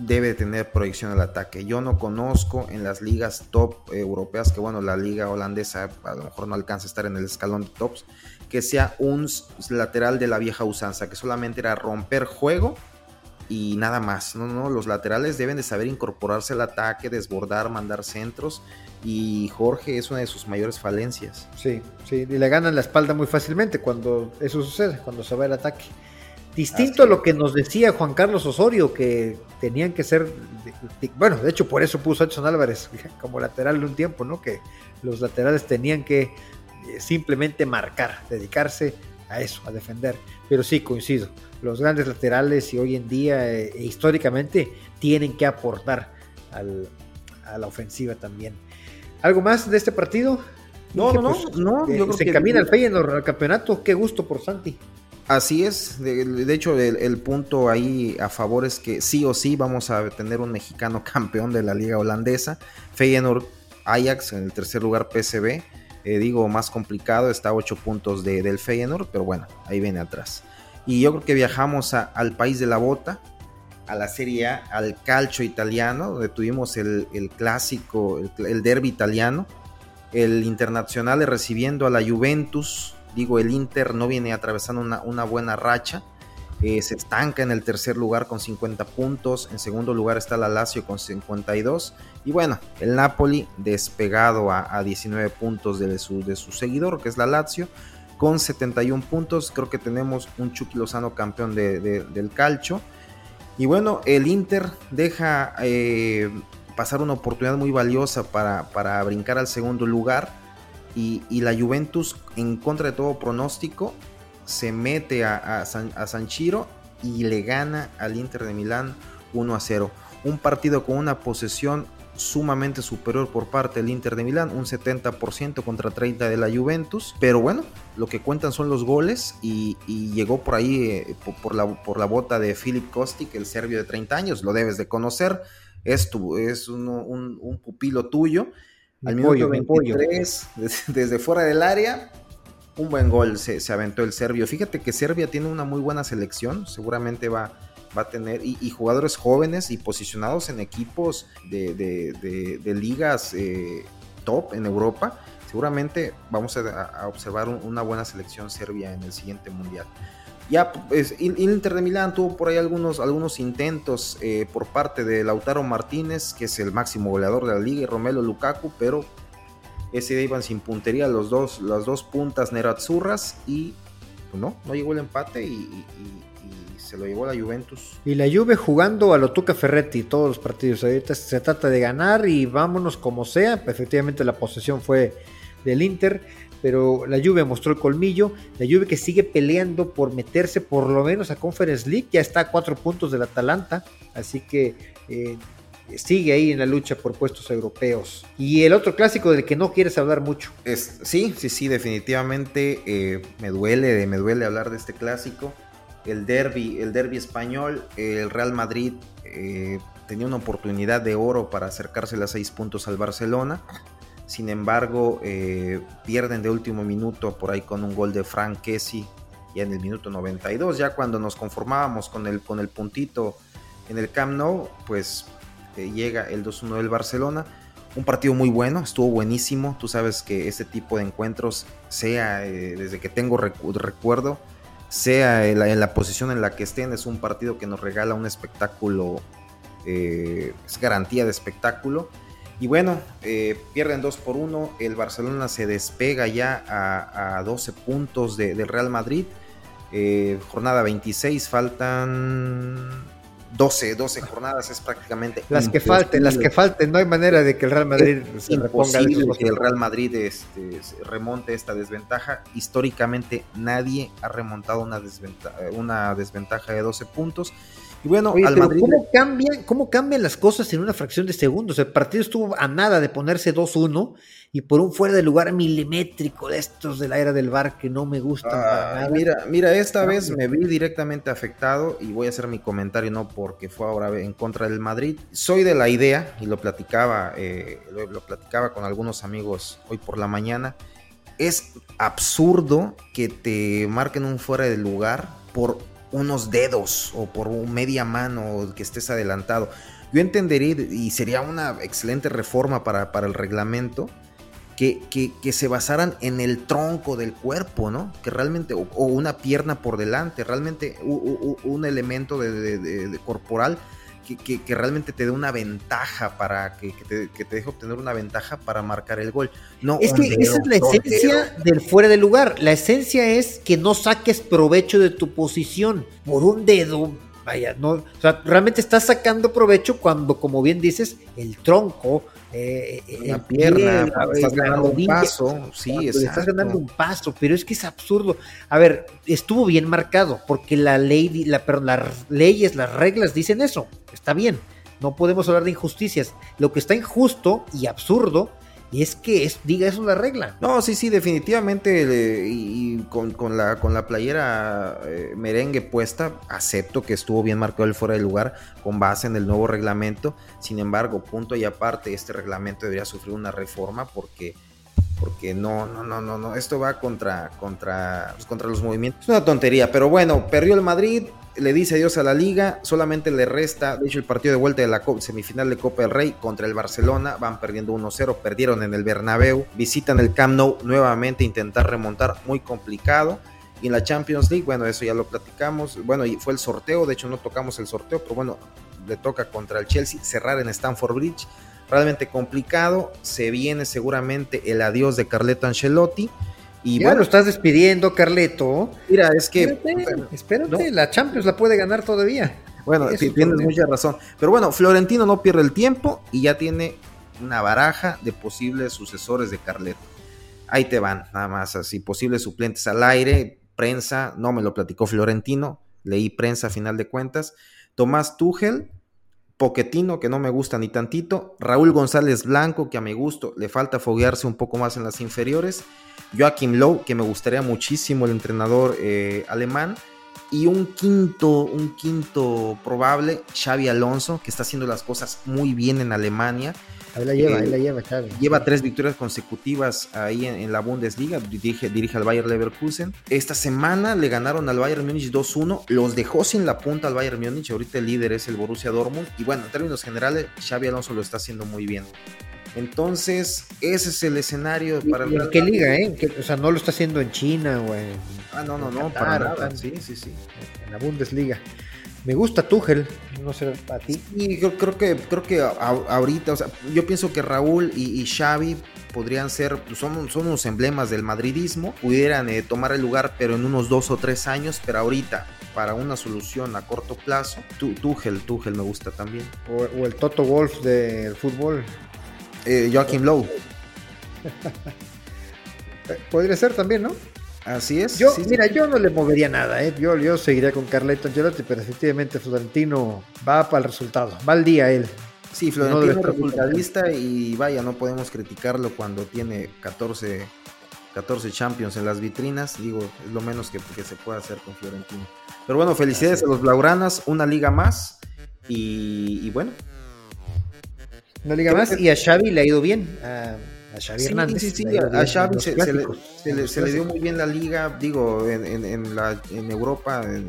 debe tener proyección al ataque. Yo no conozco en las ligas top europeas, que bueno, la liga holandesa a lo mejor no alcanza a estar en el escalón de tops, que sea un lateral de la vieja usanza, que solamente era romper juego y nada más. No, no, los laterales deben de saber incorporarse al ataque, desbordar, mandar centros. Y Jorge es una de sus mayores falencias. Sí, sí, y le ganan la espalda muy fácilmente cuando eso sucede, cuando se va el ataque. Distinto a lo que nos decía Juan Carlos Osorio, que tenían que ser, bueno, de hecho por eso puso a Edson Álvarez *laughs* como lateral de un tiempo, ¿no? Que los laterales tenían que eh, simplemente marcar, dedicarse a eso, a defender. Pero sí, coincido, los grandes laterales y hoy en día eh, e históricamente tienen que aportar a la ofensiva también. ¿Algo más de este partido? No, no, no, pues, no, yo creo se que encamina el Feyenoord al campeonato. Qué gusto por Santi. Así es, de, hecho el, punto ahí a favor es que sí o sí vamos a tener un mexicano *laughs* campeón de la liga holandesa, Feyenoord Ajax en el tercer lugar PSV, eh, digo más complicado, está a 8 puntos de, del Feyenoord, pero bueno, ahí viene atrás. Y yo creo que viajamos al país de la bota, a la Serie A, al calcio italiano, donde tuvimos el, clásico, el, el derby italiano, el internacional recibiendo a la Juventus, Digo, el Inter no viene atravesando una, buena racha. Eh, se estanca en el tercer lugar con 50 puntos. En segundo lugar está la Lazio con 52. Y bueno, el Napoli despegado a, 19 puntos de su, seguidor, que es la Lazio, con 71 puntos. Creo que tenemos un Chucky Lozano campeón del calcio. Y bueno, el Inter deja eh, pasar una oportunidad muy valiosa para brincar al segundo lugar y, la Juventus, en contra de todo pronóstico, se mete a, San, Chiro y le gana al Inter de Milán 1 a 0. Un partido con una posesión sumamente superior por parte del Inter de Milán, un 70% contra 30 de la Juventus, pero bueno, lo que cuentan son los goles y, llegó por ahí eh, por, la, por la bota de Filip Kostic, el serbio de 30 años, lo debes de conocer, es, es un pupilo tuyo al minuto 23, *laughs* desde, fuera del área, un buen gol se, aventó el serbio. Fíjate que Serbia tiene una muy buena selección, seguramente va, va a tener, y, jugadores jóvenes y posicionados en equipos de, ligas eh, top en Europa. Seguramente vamos a, observar una buena selección serbia en el siguiente mundial. Ya, pues, el Inter de Milán tuvo por ahí algunos, algunos intentos eh, por parte de Lautaro Martínez, que es el máximo goleador de la liga, y Romelo Lukaku, pero ese día iban sin puntería los dos, las dos puntas Nerazzurras y pues, no, no llegó el empate y, se lo llevó la Juventus. Y la Juve jugando a lo Tuca Ferretti todos los partidos. Se trata de ganar y vámonos como sea. Efectivamente la posesión fue del Inter pero la Juve mostró el colmillo, la Juve que sigue peleando por meterse por lo menos a Conference League, ya está a cuatro puntos del Atalanta, así que eh, sigue ahí en la lucha por puestos europeos. Y el otro clásico del que no quieres hablar mucho. Sí, sí, sí, definitivamente eh, me duele, me duele hablar de este clásico. El derby, el derby español, el Real Madrid eh, tenía una oportunidad de oro para acercarse a seis puntos al Barcelona sin embargo, eh, pierden de último minuto por ahí con un gol de Frank Kessi ya en el minuto 92. Ya cuando nos conformábamos con el, con el puntito en el Camp Nou, pues eh, llega el 2-1 del Barcelona. Un partido muy bueno, estuvo buenísimo. Tú sabes que este tipo de encuentros, sea eh, desde que tengo recuerdo, sea en la, posición en la que estén, es un partido que nos regala un espectáculo, es garantía de espectáculo Y bueno, eh, pierden 2 por 1. El Barcelona se despega ya a, 12 puntos del Real Madrid. Eh, jornada 26, faltan 12, 12 jornadas, es prácticamente. Las que falten, las que falten, no hay manera de que el Real Madrid se reponga. que el Real Madrid este, remonte esta desventaja. Históricamente nadie ha remontado una desventaja, una desventaja de 12 puntos. Y bueno, al Madrid... ¿cómo, cambian, ¿cómo cambian las cosas en una fracción de segundos? El partido estuvo a nada de ponerse 2-1 y por un fuera de lugar milimétrico de estos de la era del bar que no me gustan. Ah, mira, mira, esta vez me vi directamente afectado y voy a hacer mi comentario no porque fue ahora en contra del Madrid. Soy de la idea y lo platicaba, eh, lo platicaba con algunos amigos hoy por la mañana. Es absurdo que te marquen un fuera de lugar por unos dedos o por media mano que estés adelantado. Yo entendería y sería una excelente reforma para, para el reglamento que, que, se basaran en el tronco del cuerpo, ¿no? Que realmente, o, una pierna por delante, realmente un elemento de corporal que, realmente te dé una ventaja para que, te, deje obtener una ventaja para marcar el gol. No, es que esa es la esencia del fuera de lugar. La esencia es que no saques provecho de tu posición por un dedo. Vaya, no, o sea, realmente estás sacando provecho cuando, como bien dices, el tronco, eh, la pierna, estás ganando un paso, sí, estás ganando un paso, pero es que es absurdo. A ver, estuvo bien marcado, porque la ley, la, perdón, las leyes, las reglas dicen eso, está bien, no podemos hablar de injusticias. Lo que está injusto y absurdo y es que es, diga eso la regla. No, sí, sí, definitivamente. y, con, la, con la playera eh, merengue puesta, acepto que estuvo bien marcado el fuera de lugar con base en el nuevo reglamento. Sin embargo, punto y aparte, este reglamento debería sufrir una reforma porque porque no, no, no, no, no, esto va contra, contra, pues, contra los movimientos. Es una tontería, pero bueno, perdió el Madrid, le dice adiós a la liga, solamente le resta, de hecho, el partido de vuelta de la semifinal de Copa del Rey contra el Barcelona, van perdiendo 1-0, perdieron en el Bernabéu, visitan el Camp Nou nuevamente, intentar remontar, muy complicado. Y en la Champions League, bueno, eso ya lo platicamos, bueno, y fue el sorteo, de hecho no tocamos el sorteo, pero bueno, le toca contra el Chelsea cerrar en Stamford Bridge, realmente complicado, se viene seguramente el adiós de Carleto Ancelotti, y ya bueno, lo estás despidiendo, Carleto. Mira, es que. Espérate, la Champions la puede ganar todavía. Bueno, tienes mucha razón. Pero bueno, Florentino no pierde el tiempo y ya tiene una baraja de posibles sucesores de Carleto. Ahí te van, nada más así, posibles suplentes al aire, prensa, no me lo platicó Florentino, leí prensa a final de cuentas. Tomás Tuchel, Poquetino, que no me gusta ni tantito. Raúl González Blanco, que a mi gusto le falta foguearse un poco más en las inferiores. Joachim Lowe, que me gustaría muchísimo el entrenador eh, alemán. Y un quinto, un quinto probable, Xavi Alonso, que está haciendo las cosas muy bien en Alemania. Ahí la lleva, ahí la lleva, Xavi. Lleva tres victorias consecutivas ahí en, la Bundesliga, dirige, dirige al Bayern Leverkusen. Esta semana le ganaron al Bayern Múnich 2-1, los dejó sin la punta al Bayern Múnich, ahorita el líder es el Borussia Dortmund. Y bueno, en términos generales, Xavi Alonso lo está haciendo muy bien. Entonces, ese es el escenario para el ¿En qué liga, eh? o sea, no lo está haciendo en China o en. Ah, no, no, no, para nada. Sí, sí, sí. En la Bundesliga. Me gusta Tuchel, no sé para ti. Y yo creo que, creo que ahorita, o sea, yo pienso que Raúl y, Xavi podrían ser, son, son unos emblemas del madridismo, pudieran eh, tomar el lugar, pero en unos dos o tres años, pero ahorita, para una solución a corto plazo, Tuchel, Tuchel me gusta también. O, el Toto Wolf del fútbol. Eh, Joaquim Lowe. *laughs* Podría ser también, ¿no? Así es. Yo, mira, yo no le movería nada, ¿eh? yo, yo seguiría con Carleto Angelotti, pero efectivamente Florentino va para el resultado, va al día él. Sí, Florentino es resultadista y vaya, no podemos criticarlo cuando tiene 14, 14 Champions en las vitrinas, digo, es lo menos que, se puede hacer con Florentino. Pero bueno, felicidades a los Blaugranas, una liga más y, bueno. Una liga más y a Xavi le ha ido bien. A Xavi Hernández. Sí, sí, a, Xavi se, le, dio muy bien la liga, digo, en, la, en Europa, en,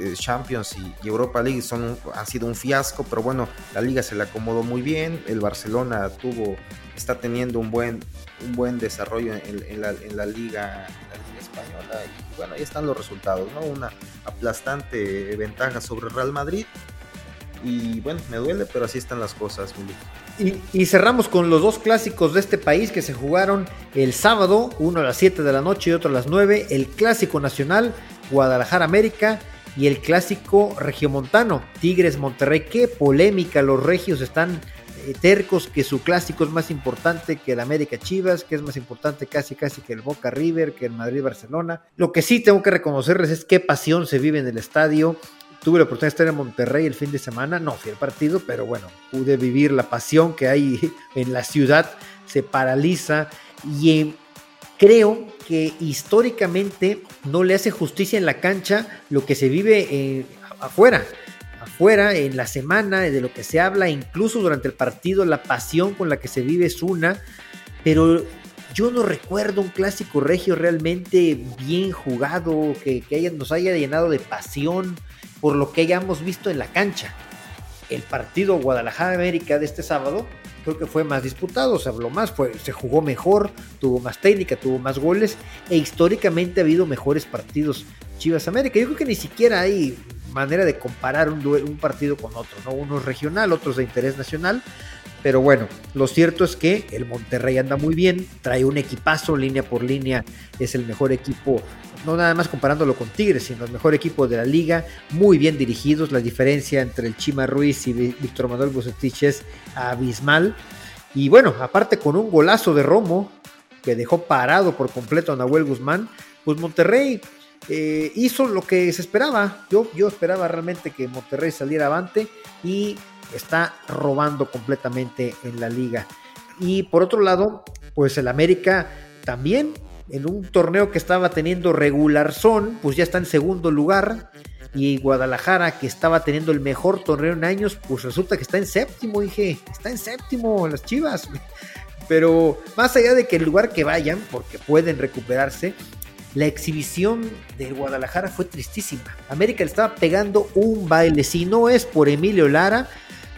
eh, Champions y, Europa League son han sido un fiasco, pero bueno, la liga se le acomodó muy bien, el Barcelona tuvo, está teniendo un buen, un buen desarrollo en, la, la, liga, española y bueno, ahí están los resultados, ¿no? Una aplastante ventaja sobre Real Madrid y bueno, me duele, pero así están las cosas, Mili. Y, cerramos con los dos clásicos de este país que se jugaron el sábado, uno a las 7 de la noche y otro a las 9, el clásico nacional Guadalajara América y el clásico regiomontano Tigres Monterrey. Qué polémica, los regios están eh, tercos que su clásico es más importante que el América Chivas, que es más importante casi casi que el Boca River, que el Madrid Barcelona. Lo que sí tengo que reconocerles es qué pasión se vive en el estadio. Tuve la oportunidad de estar en Monterrey el fin de semana, no fui al partido, pero bueno, pude vivir la pasión que hay *laughs* en la ciudad, se paraliza y eh, creo que históricamente no le hace justicia en la cancha lo que se vive eh, afuera. Afuera, en la semana, de lo que se habla, incluso durante el partido, la pasión con la que se vive es una, pero yo no recuerdo un clásico regio realmente bien jugado, que, que nos haya llenado de pasión por lo que hayamos visto en la cancha. El partido Guadalajara-América de este sábado creo que fue más disputado, se habló más, fue, se jugó mejor, tuvo más técnica, tuvo más goles e históricamente ha habido mejores partidos Chivas América. Yo creo que ni siquiera hay manera de comparar un, partido con otro, ¿no? Uno es regional, otro es de interés nacional. Pero bueno, lo cierto es que el Monterrey anda muy bien, trae un equipazo línea por línea, es el mejor equipo no nada más comparándolo con Tigres, sino el mejor equipo de la liga, muy bien dirigidos, la diferencia entre el Chima Ruiz y Víctor Manuel Bucetich es abismal, y bueno, aparte con un golazo de Romo, que dejó parado por completo a Nahuel Guzmán, pues Monterrey eh, hizo lo que se esperaba, yo, yo esperaba realmente que Monterrey saliera avante y está robando completamente en la liga. Y por otro lado, pues el América también en un torneo que estaba teniendo regular son, pues ya está en segundo lugar. Y Guadalajara, que estaba teniendo el mejor torneo en años, pues resulta que está en séptimo, dije, está en séptimo las Chivas. *laughs* Pero más allá de que el lugar que vayan, porque pueden recuperarse, la exhibición de Guadalajara fue tristísima. América le estaba pegando un baile. Si no es por Emilio Lara,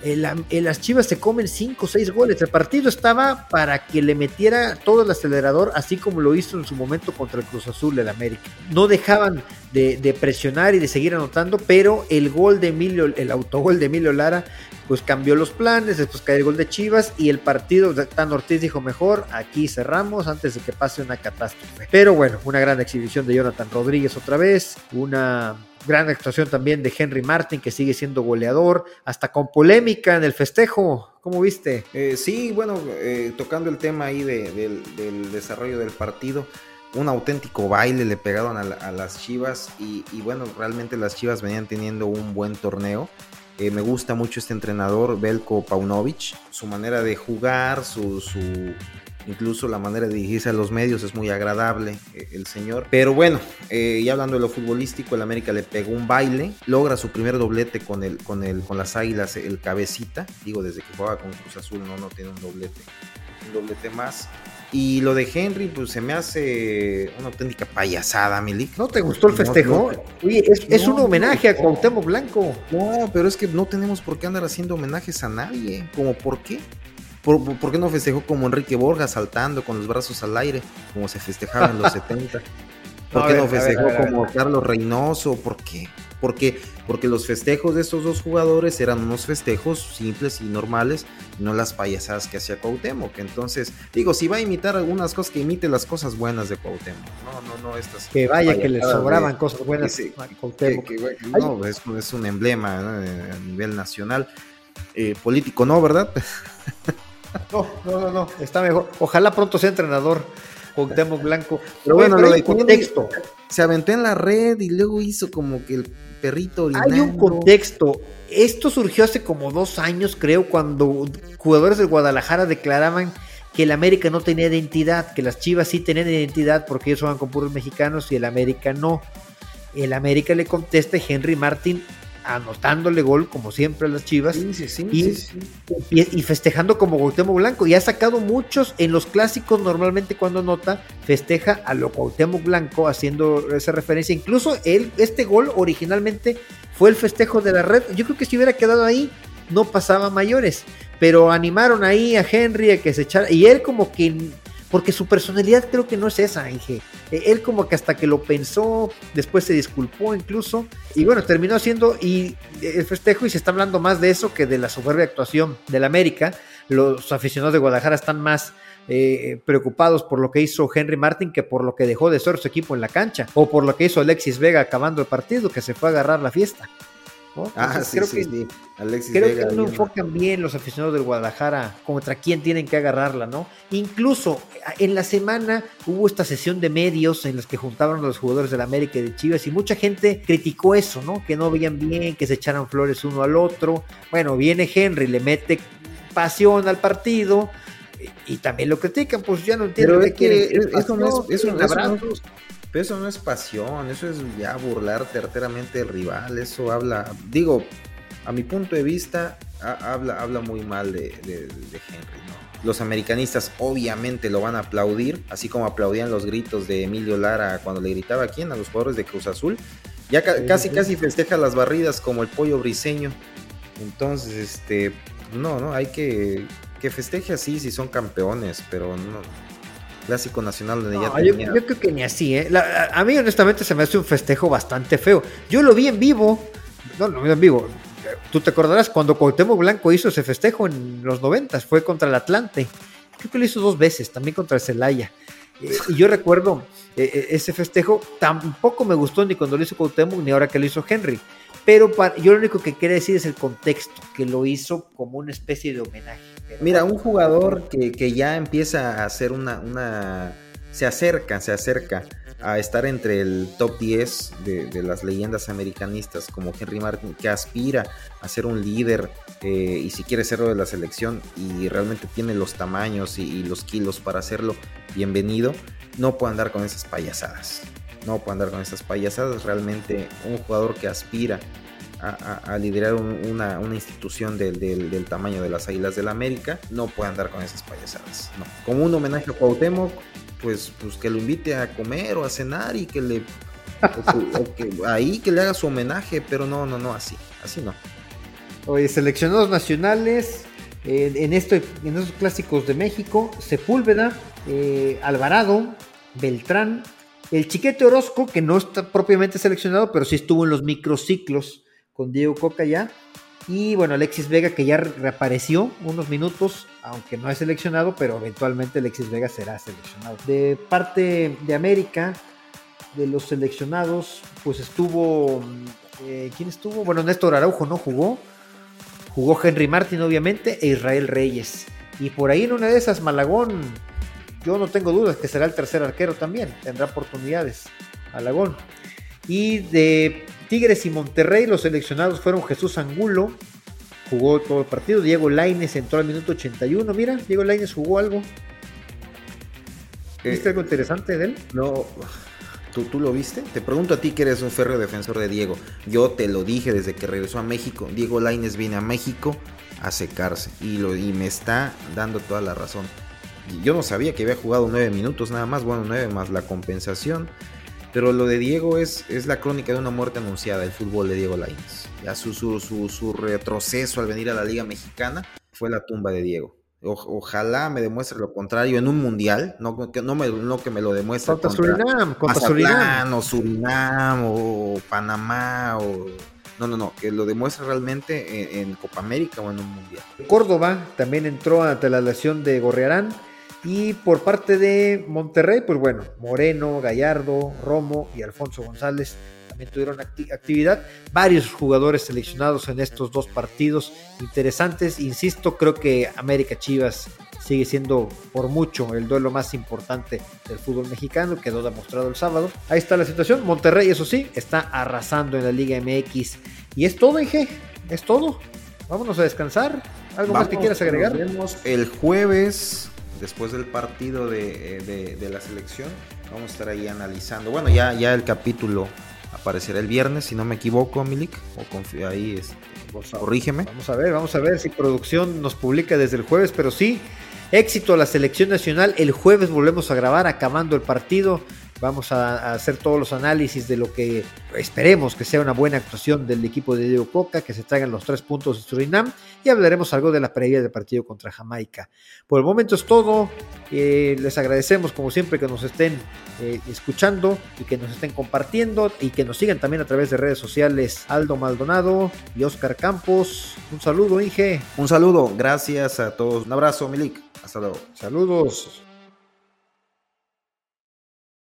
las Chivas se comen 5 o 6 goles. El partido estaba para que le metiera todo el acelerador, así como lo hizo en su momento contra el Cruz Azul del América. No dejaban de, presionar y de seguir anotando, pero el gol de Emilio, el autogol de Emilio Lara, pues cambió los planes, después cae el gol de Chivas y el partido, Tan Ortiz dijo mejor, aquí cerramos antes de que pase una catástrofe. Pero bueno, una gran exhibición de Jonathan Rodríguez otra vez, una Gran actuación también de Henry Martin, que sigue siendo goleador, hasta con polémica en el festejo. ¿Cómo viste? Eh, sí, bueno, eh, tocando el tema ahí del, desarrollo del partido, un auténtico baile le pegaron a, las Chivas y, bueno, realmente las Chivas venían teniendo un buen torneo. Eh, me gusta mucho este entrenador, Belko Paunovic, su manera de jugar, su, Incluso la manera de dirigirse a los medios es muy agradable eh, el señor. Pero bueno, eh, ya hablando de lo futbolístico, el América le pegó un baile, logra su primer doblete con, el, con, el, con las Águilas, el cabecita. Digo, desde que juega con Cruz Azul no, no tiene un doblete, un doblete más. Y lo de Henry, pues se me hace una auténtica payasada, Milik. ¿No te gustó el festejo? Oye, es, un homenaje a Cuauhtémoc Blanco. No, pero es que no tenemos por qué andar haciendo homenajes a nadie. ¿Cómo por qué? ¿Por, qué no festejó como Enrique Borja saltando con los brazos al aire, como se festejaba en los *laughs* 70? ¿Por qué no festejó como Carlos Reynoso? ¿Por qué? Porque, porque los festejos de estos dos jugadores eran unos festejos simples y normales, no las payasadas que hacía Cuauhtémoc. Entonces, digo, si va a imitar algunas cosas, que imite las cosas buenas de Cuauhtémoc. No, no, no, estas. Que vaya, que le sobraban cosas buenas a Cuauhtémoc. no, es, un emblema a nivel nacional. Eh, político, ¿no? ¿Verdad? *laughs* No, no, no, no, está mejor. Ojalá pronto sea entrenador Demo Blanco. Pero bueno, lo de contexto. Se aventó en la red y luego hizo como que el perrito Hay un contexto. Esto surgió hace como dos años, creo, cuando jugadores de Guadalajara declaraban que el América no tenía identidad, que las Chivas sí tenían identidad porque ellos juegan con puros mexicanos y el América no. El América le contesta Henry Martin, anotándole gol como siempre a las Chivas. Y, festejando como Cuauhtémoc Blanco. Y ha sacado muchos en los clásicos normalmente cuando anota festeja a lo Cuauhtémoc Blanco haciendo esa referencia. Incluso él, este gol originalmente fue el festejo de la red. Yo creo que si hubiera quedado ahí no pasaba mayores. Pero animaron ahí a Henry a que se echara. Y él como que porque su personalidad creo que no es esa, Inge. E, él como que hasta que lo pensó, después se disculpó incluso, y bueno, terminó haciendo y el festejo y se está hablando más de eso que de la soberbia actuación del América, los aficionados de Guadalajara están más eh, preocupados por lo que hizo Henry Martin que por lo que dejó de ser su equipo en la cancha o por lo que hizo Alexis Vega acabando el partido que se fue a agarrar la fiesta. Ah, sí, creo que, Alexis creo que no enfocan bien los aficionados del Guadalajara contra quién tienen que agarrarla, ¿no? Incluso en la semana hubo esta sesión de medios en las que juntaban los jugadores del América y de Chivas y mucha gente criticó eso, ¿no? Que no veían bien, que se echaran flores uno al otro. Bueno, viene Henry, le mete pasión al partido y, también lo critican, pues ya no entiendo qué quiere. Eso no es, pero eso no es pasión, eso es ya burlar terteramente del rival, eso habla, digo, a mi punto de vista, habla, habla muy mal de, Henry, ¿no? Los americanistas obviamente lo van a aplaudir, así como aplaudían los gritos de Emilio Lara cuando le gritaba a quién, a los jugadores de Cruz Azul. Ya casi casi festeja las barridas como el pollo briseño. Entonces, este, no, no, hay que que festeje así si son campeones, pero no, Clásico Nacional donde ya yo, yo, creo que ni así, ¿eh? a mí honestamente se me hace un festejo bastante feo. Yo lo vi en vivo, no, lo vi en vivo. Tú te acordarás cuando Cuauhtémoc Blanco hizo ese festejo en los noventas, fue contra el Atlante. Creo que lo hizo dos veces, también contra el Celaya. Eh, y yo recuerdo eh, eh, ese festejo, tampoco me gustó ni cuando lo hizo Cuauhtémoc ni ahora que lo hizo Henry. Pero yo lo único que quiero decir es el contexto, que lo hizo como una especie de homenaje. Mira, un jugador que, ya empieza a hacer una, una... Se acerca, se acerca a estar entre el top 10 de, las leyendas americanistas como Henry Martin, que aspira a ser un líder eh, y si quiere serlo de la selección y realmente tiene los tamaños y, los kilos para hacerlo, bienvenido, no puede andar con esas payasadas no puede andar con esas payasadas. Realmente un jugador que aspira a, liderar una, institución del, tamaño de las Águilas del la América no puede andar con esas payasadas. No. Como un homenaje a Cuauhtémoc, pues, pues que lo invite a comer o a cenar y que le... ahí que le haga su homenaje, pero no, no, no, así, así no. Oye, seleccionados nacionales, en estos clásicos de México, Sepúlveda, eh, Alvarado, Beltrán, el Chiquete Orozco, que no está propiamente seleccionado, pero sí estuvo en los microciclos con Diego Coca ya. Y bueno, Alexis Vega, que ya reapareció unos minutos, aunque no es seleccionado, pero eventualmente Alexis Vega será seleccionado. De parte de América, de los seleccionados, pues estuvo. Eh, ¿Quién estuvo? Bueno, Néstor Araujo no jugó. Jugó Henry Martin, obviamente, e Israel Reyes. Y por ahí en una de esas, Malagón yo no tengo dudas que será el tercer arquero también, tendrá oportunidades. Alagón. Y de Tigres y Monterrey, los seleccionados fueron Jesús Angulo, jugó todo el partido. Diego Laines entró al minuto 81. Mira, Diego Laines jugó algo. ¿Viste eh, algo interesante de él? No. ¿Tú, ¿Tú lo viste? Te pregunto a ti que eres un férreo defensor de Diego. Yo te lo dije desde que regresó a México. Diego Laines viene a México a secarse y, lo, y me está dando toda la razón. Yo no sabía que había jugado nueve minutos nada más, bueno, nueve más la compensación. Pero lo de Diego es, es la crónica de una muerte anunciada, el fútbol de Diego Lainez. Ya su, su, su, retroceso al venir a la Liga Mexicana fue la tumba de Diego. ojalá me demuestre lo contrario en un mundial, no, que, no, me, no que me lo demuestre contra, Surinam, contra Surinam. o Surinam o Panamá o no, no, no, que lo demuestre realmente en, en, Copa América o en un mundial. Córdoba también entró ante la lesión de Gorriarán y por parte de Monterrey, pues bueno, Moreno, Gallardo, Romo y Alfonso González también tuvieron actividad. Varios jugadores seleccionados en estos dos partidos interesantes. Insisto, creo que América Chivas sigue siendo por mucho el duelo más importante del fútbol mexicano, quedó demostrado el sábado. Ahí está la situación. Monterrey, eso sí, está arrasando en la Liga MX. Y es todo, Ige, es todo. Vámonos a descansar. ¿Algo más que quieras agregar? el jueves después del partido de, de, la selección, vamos a estar ahí analizando. Bueno, ya, ya el capítulo aparecerá el viernes, si no me equivoco, Milik, o confío ahí, es, este, corrígeme. Vamos a ver, vamos a ver si producción nos publica desde el jueves, pero sí, éxito a la selección nacional. El jueves volvemos a grabar acabando el partido. Vamos a, hacer todos los análisis de lo que esperemos que sea una buena actuación del equipo de Diego Coca, que se traigan los tres puntos de Surinam y hablaremos algo de la previa del partido contra Jamaica. Por el momento es todo. Eh, les agradecemos como siempre que nos estén eh, escuchando y que nos estén compartiendo y que nos sigan también a través de redes sociales Aldo Maldonado y Oscar Campos. Un saludo, Inge. Un saludo, gracias a todos. Un abrazo, Milik. Hasta luego. Saludos.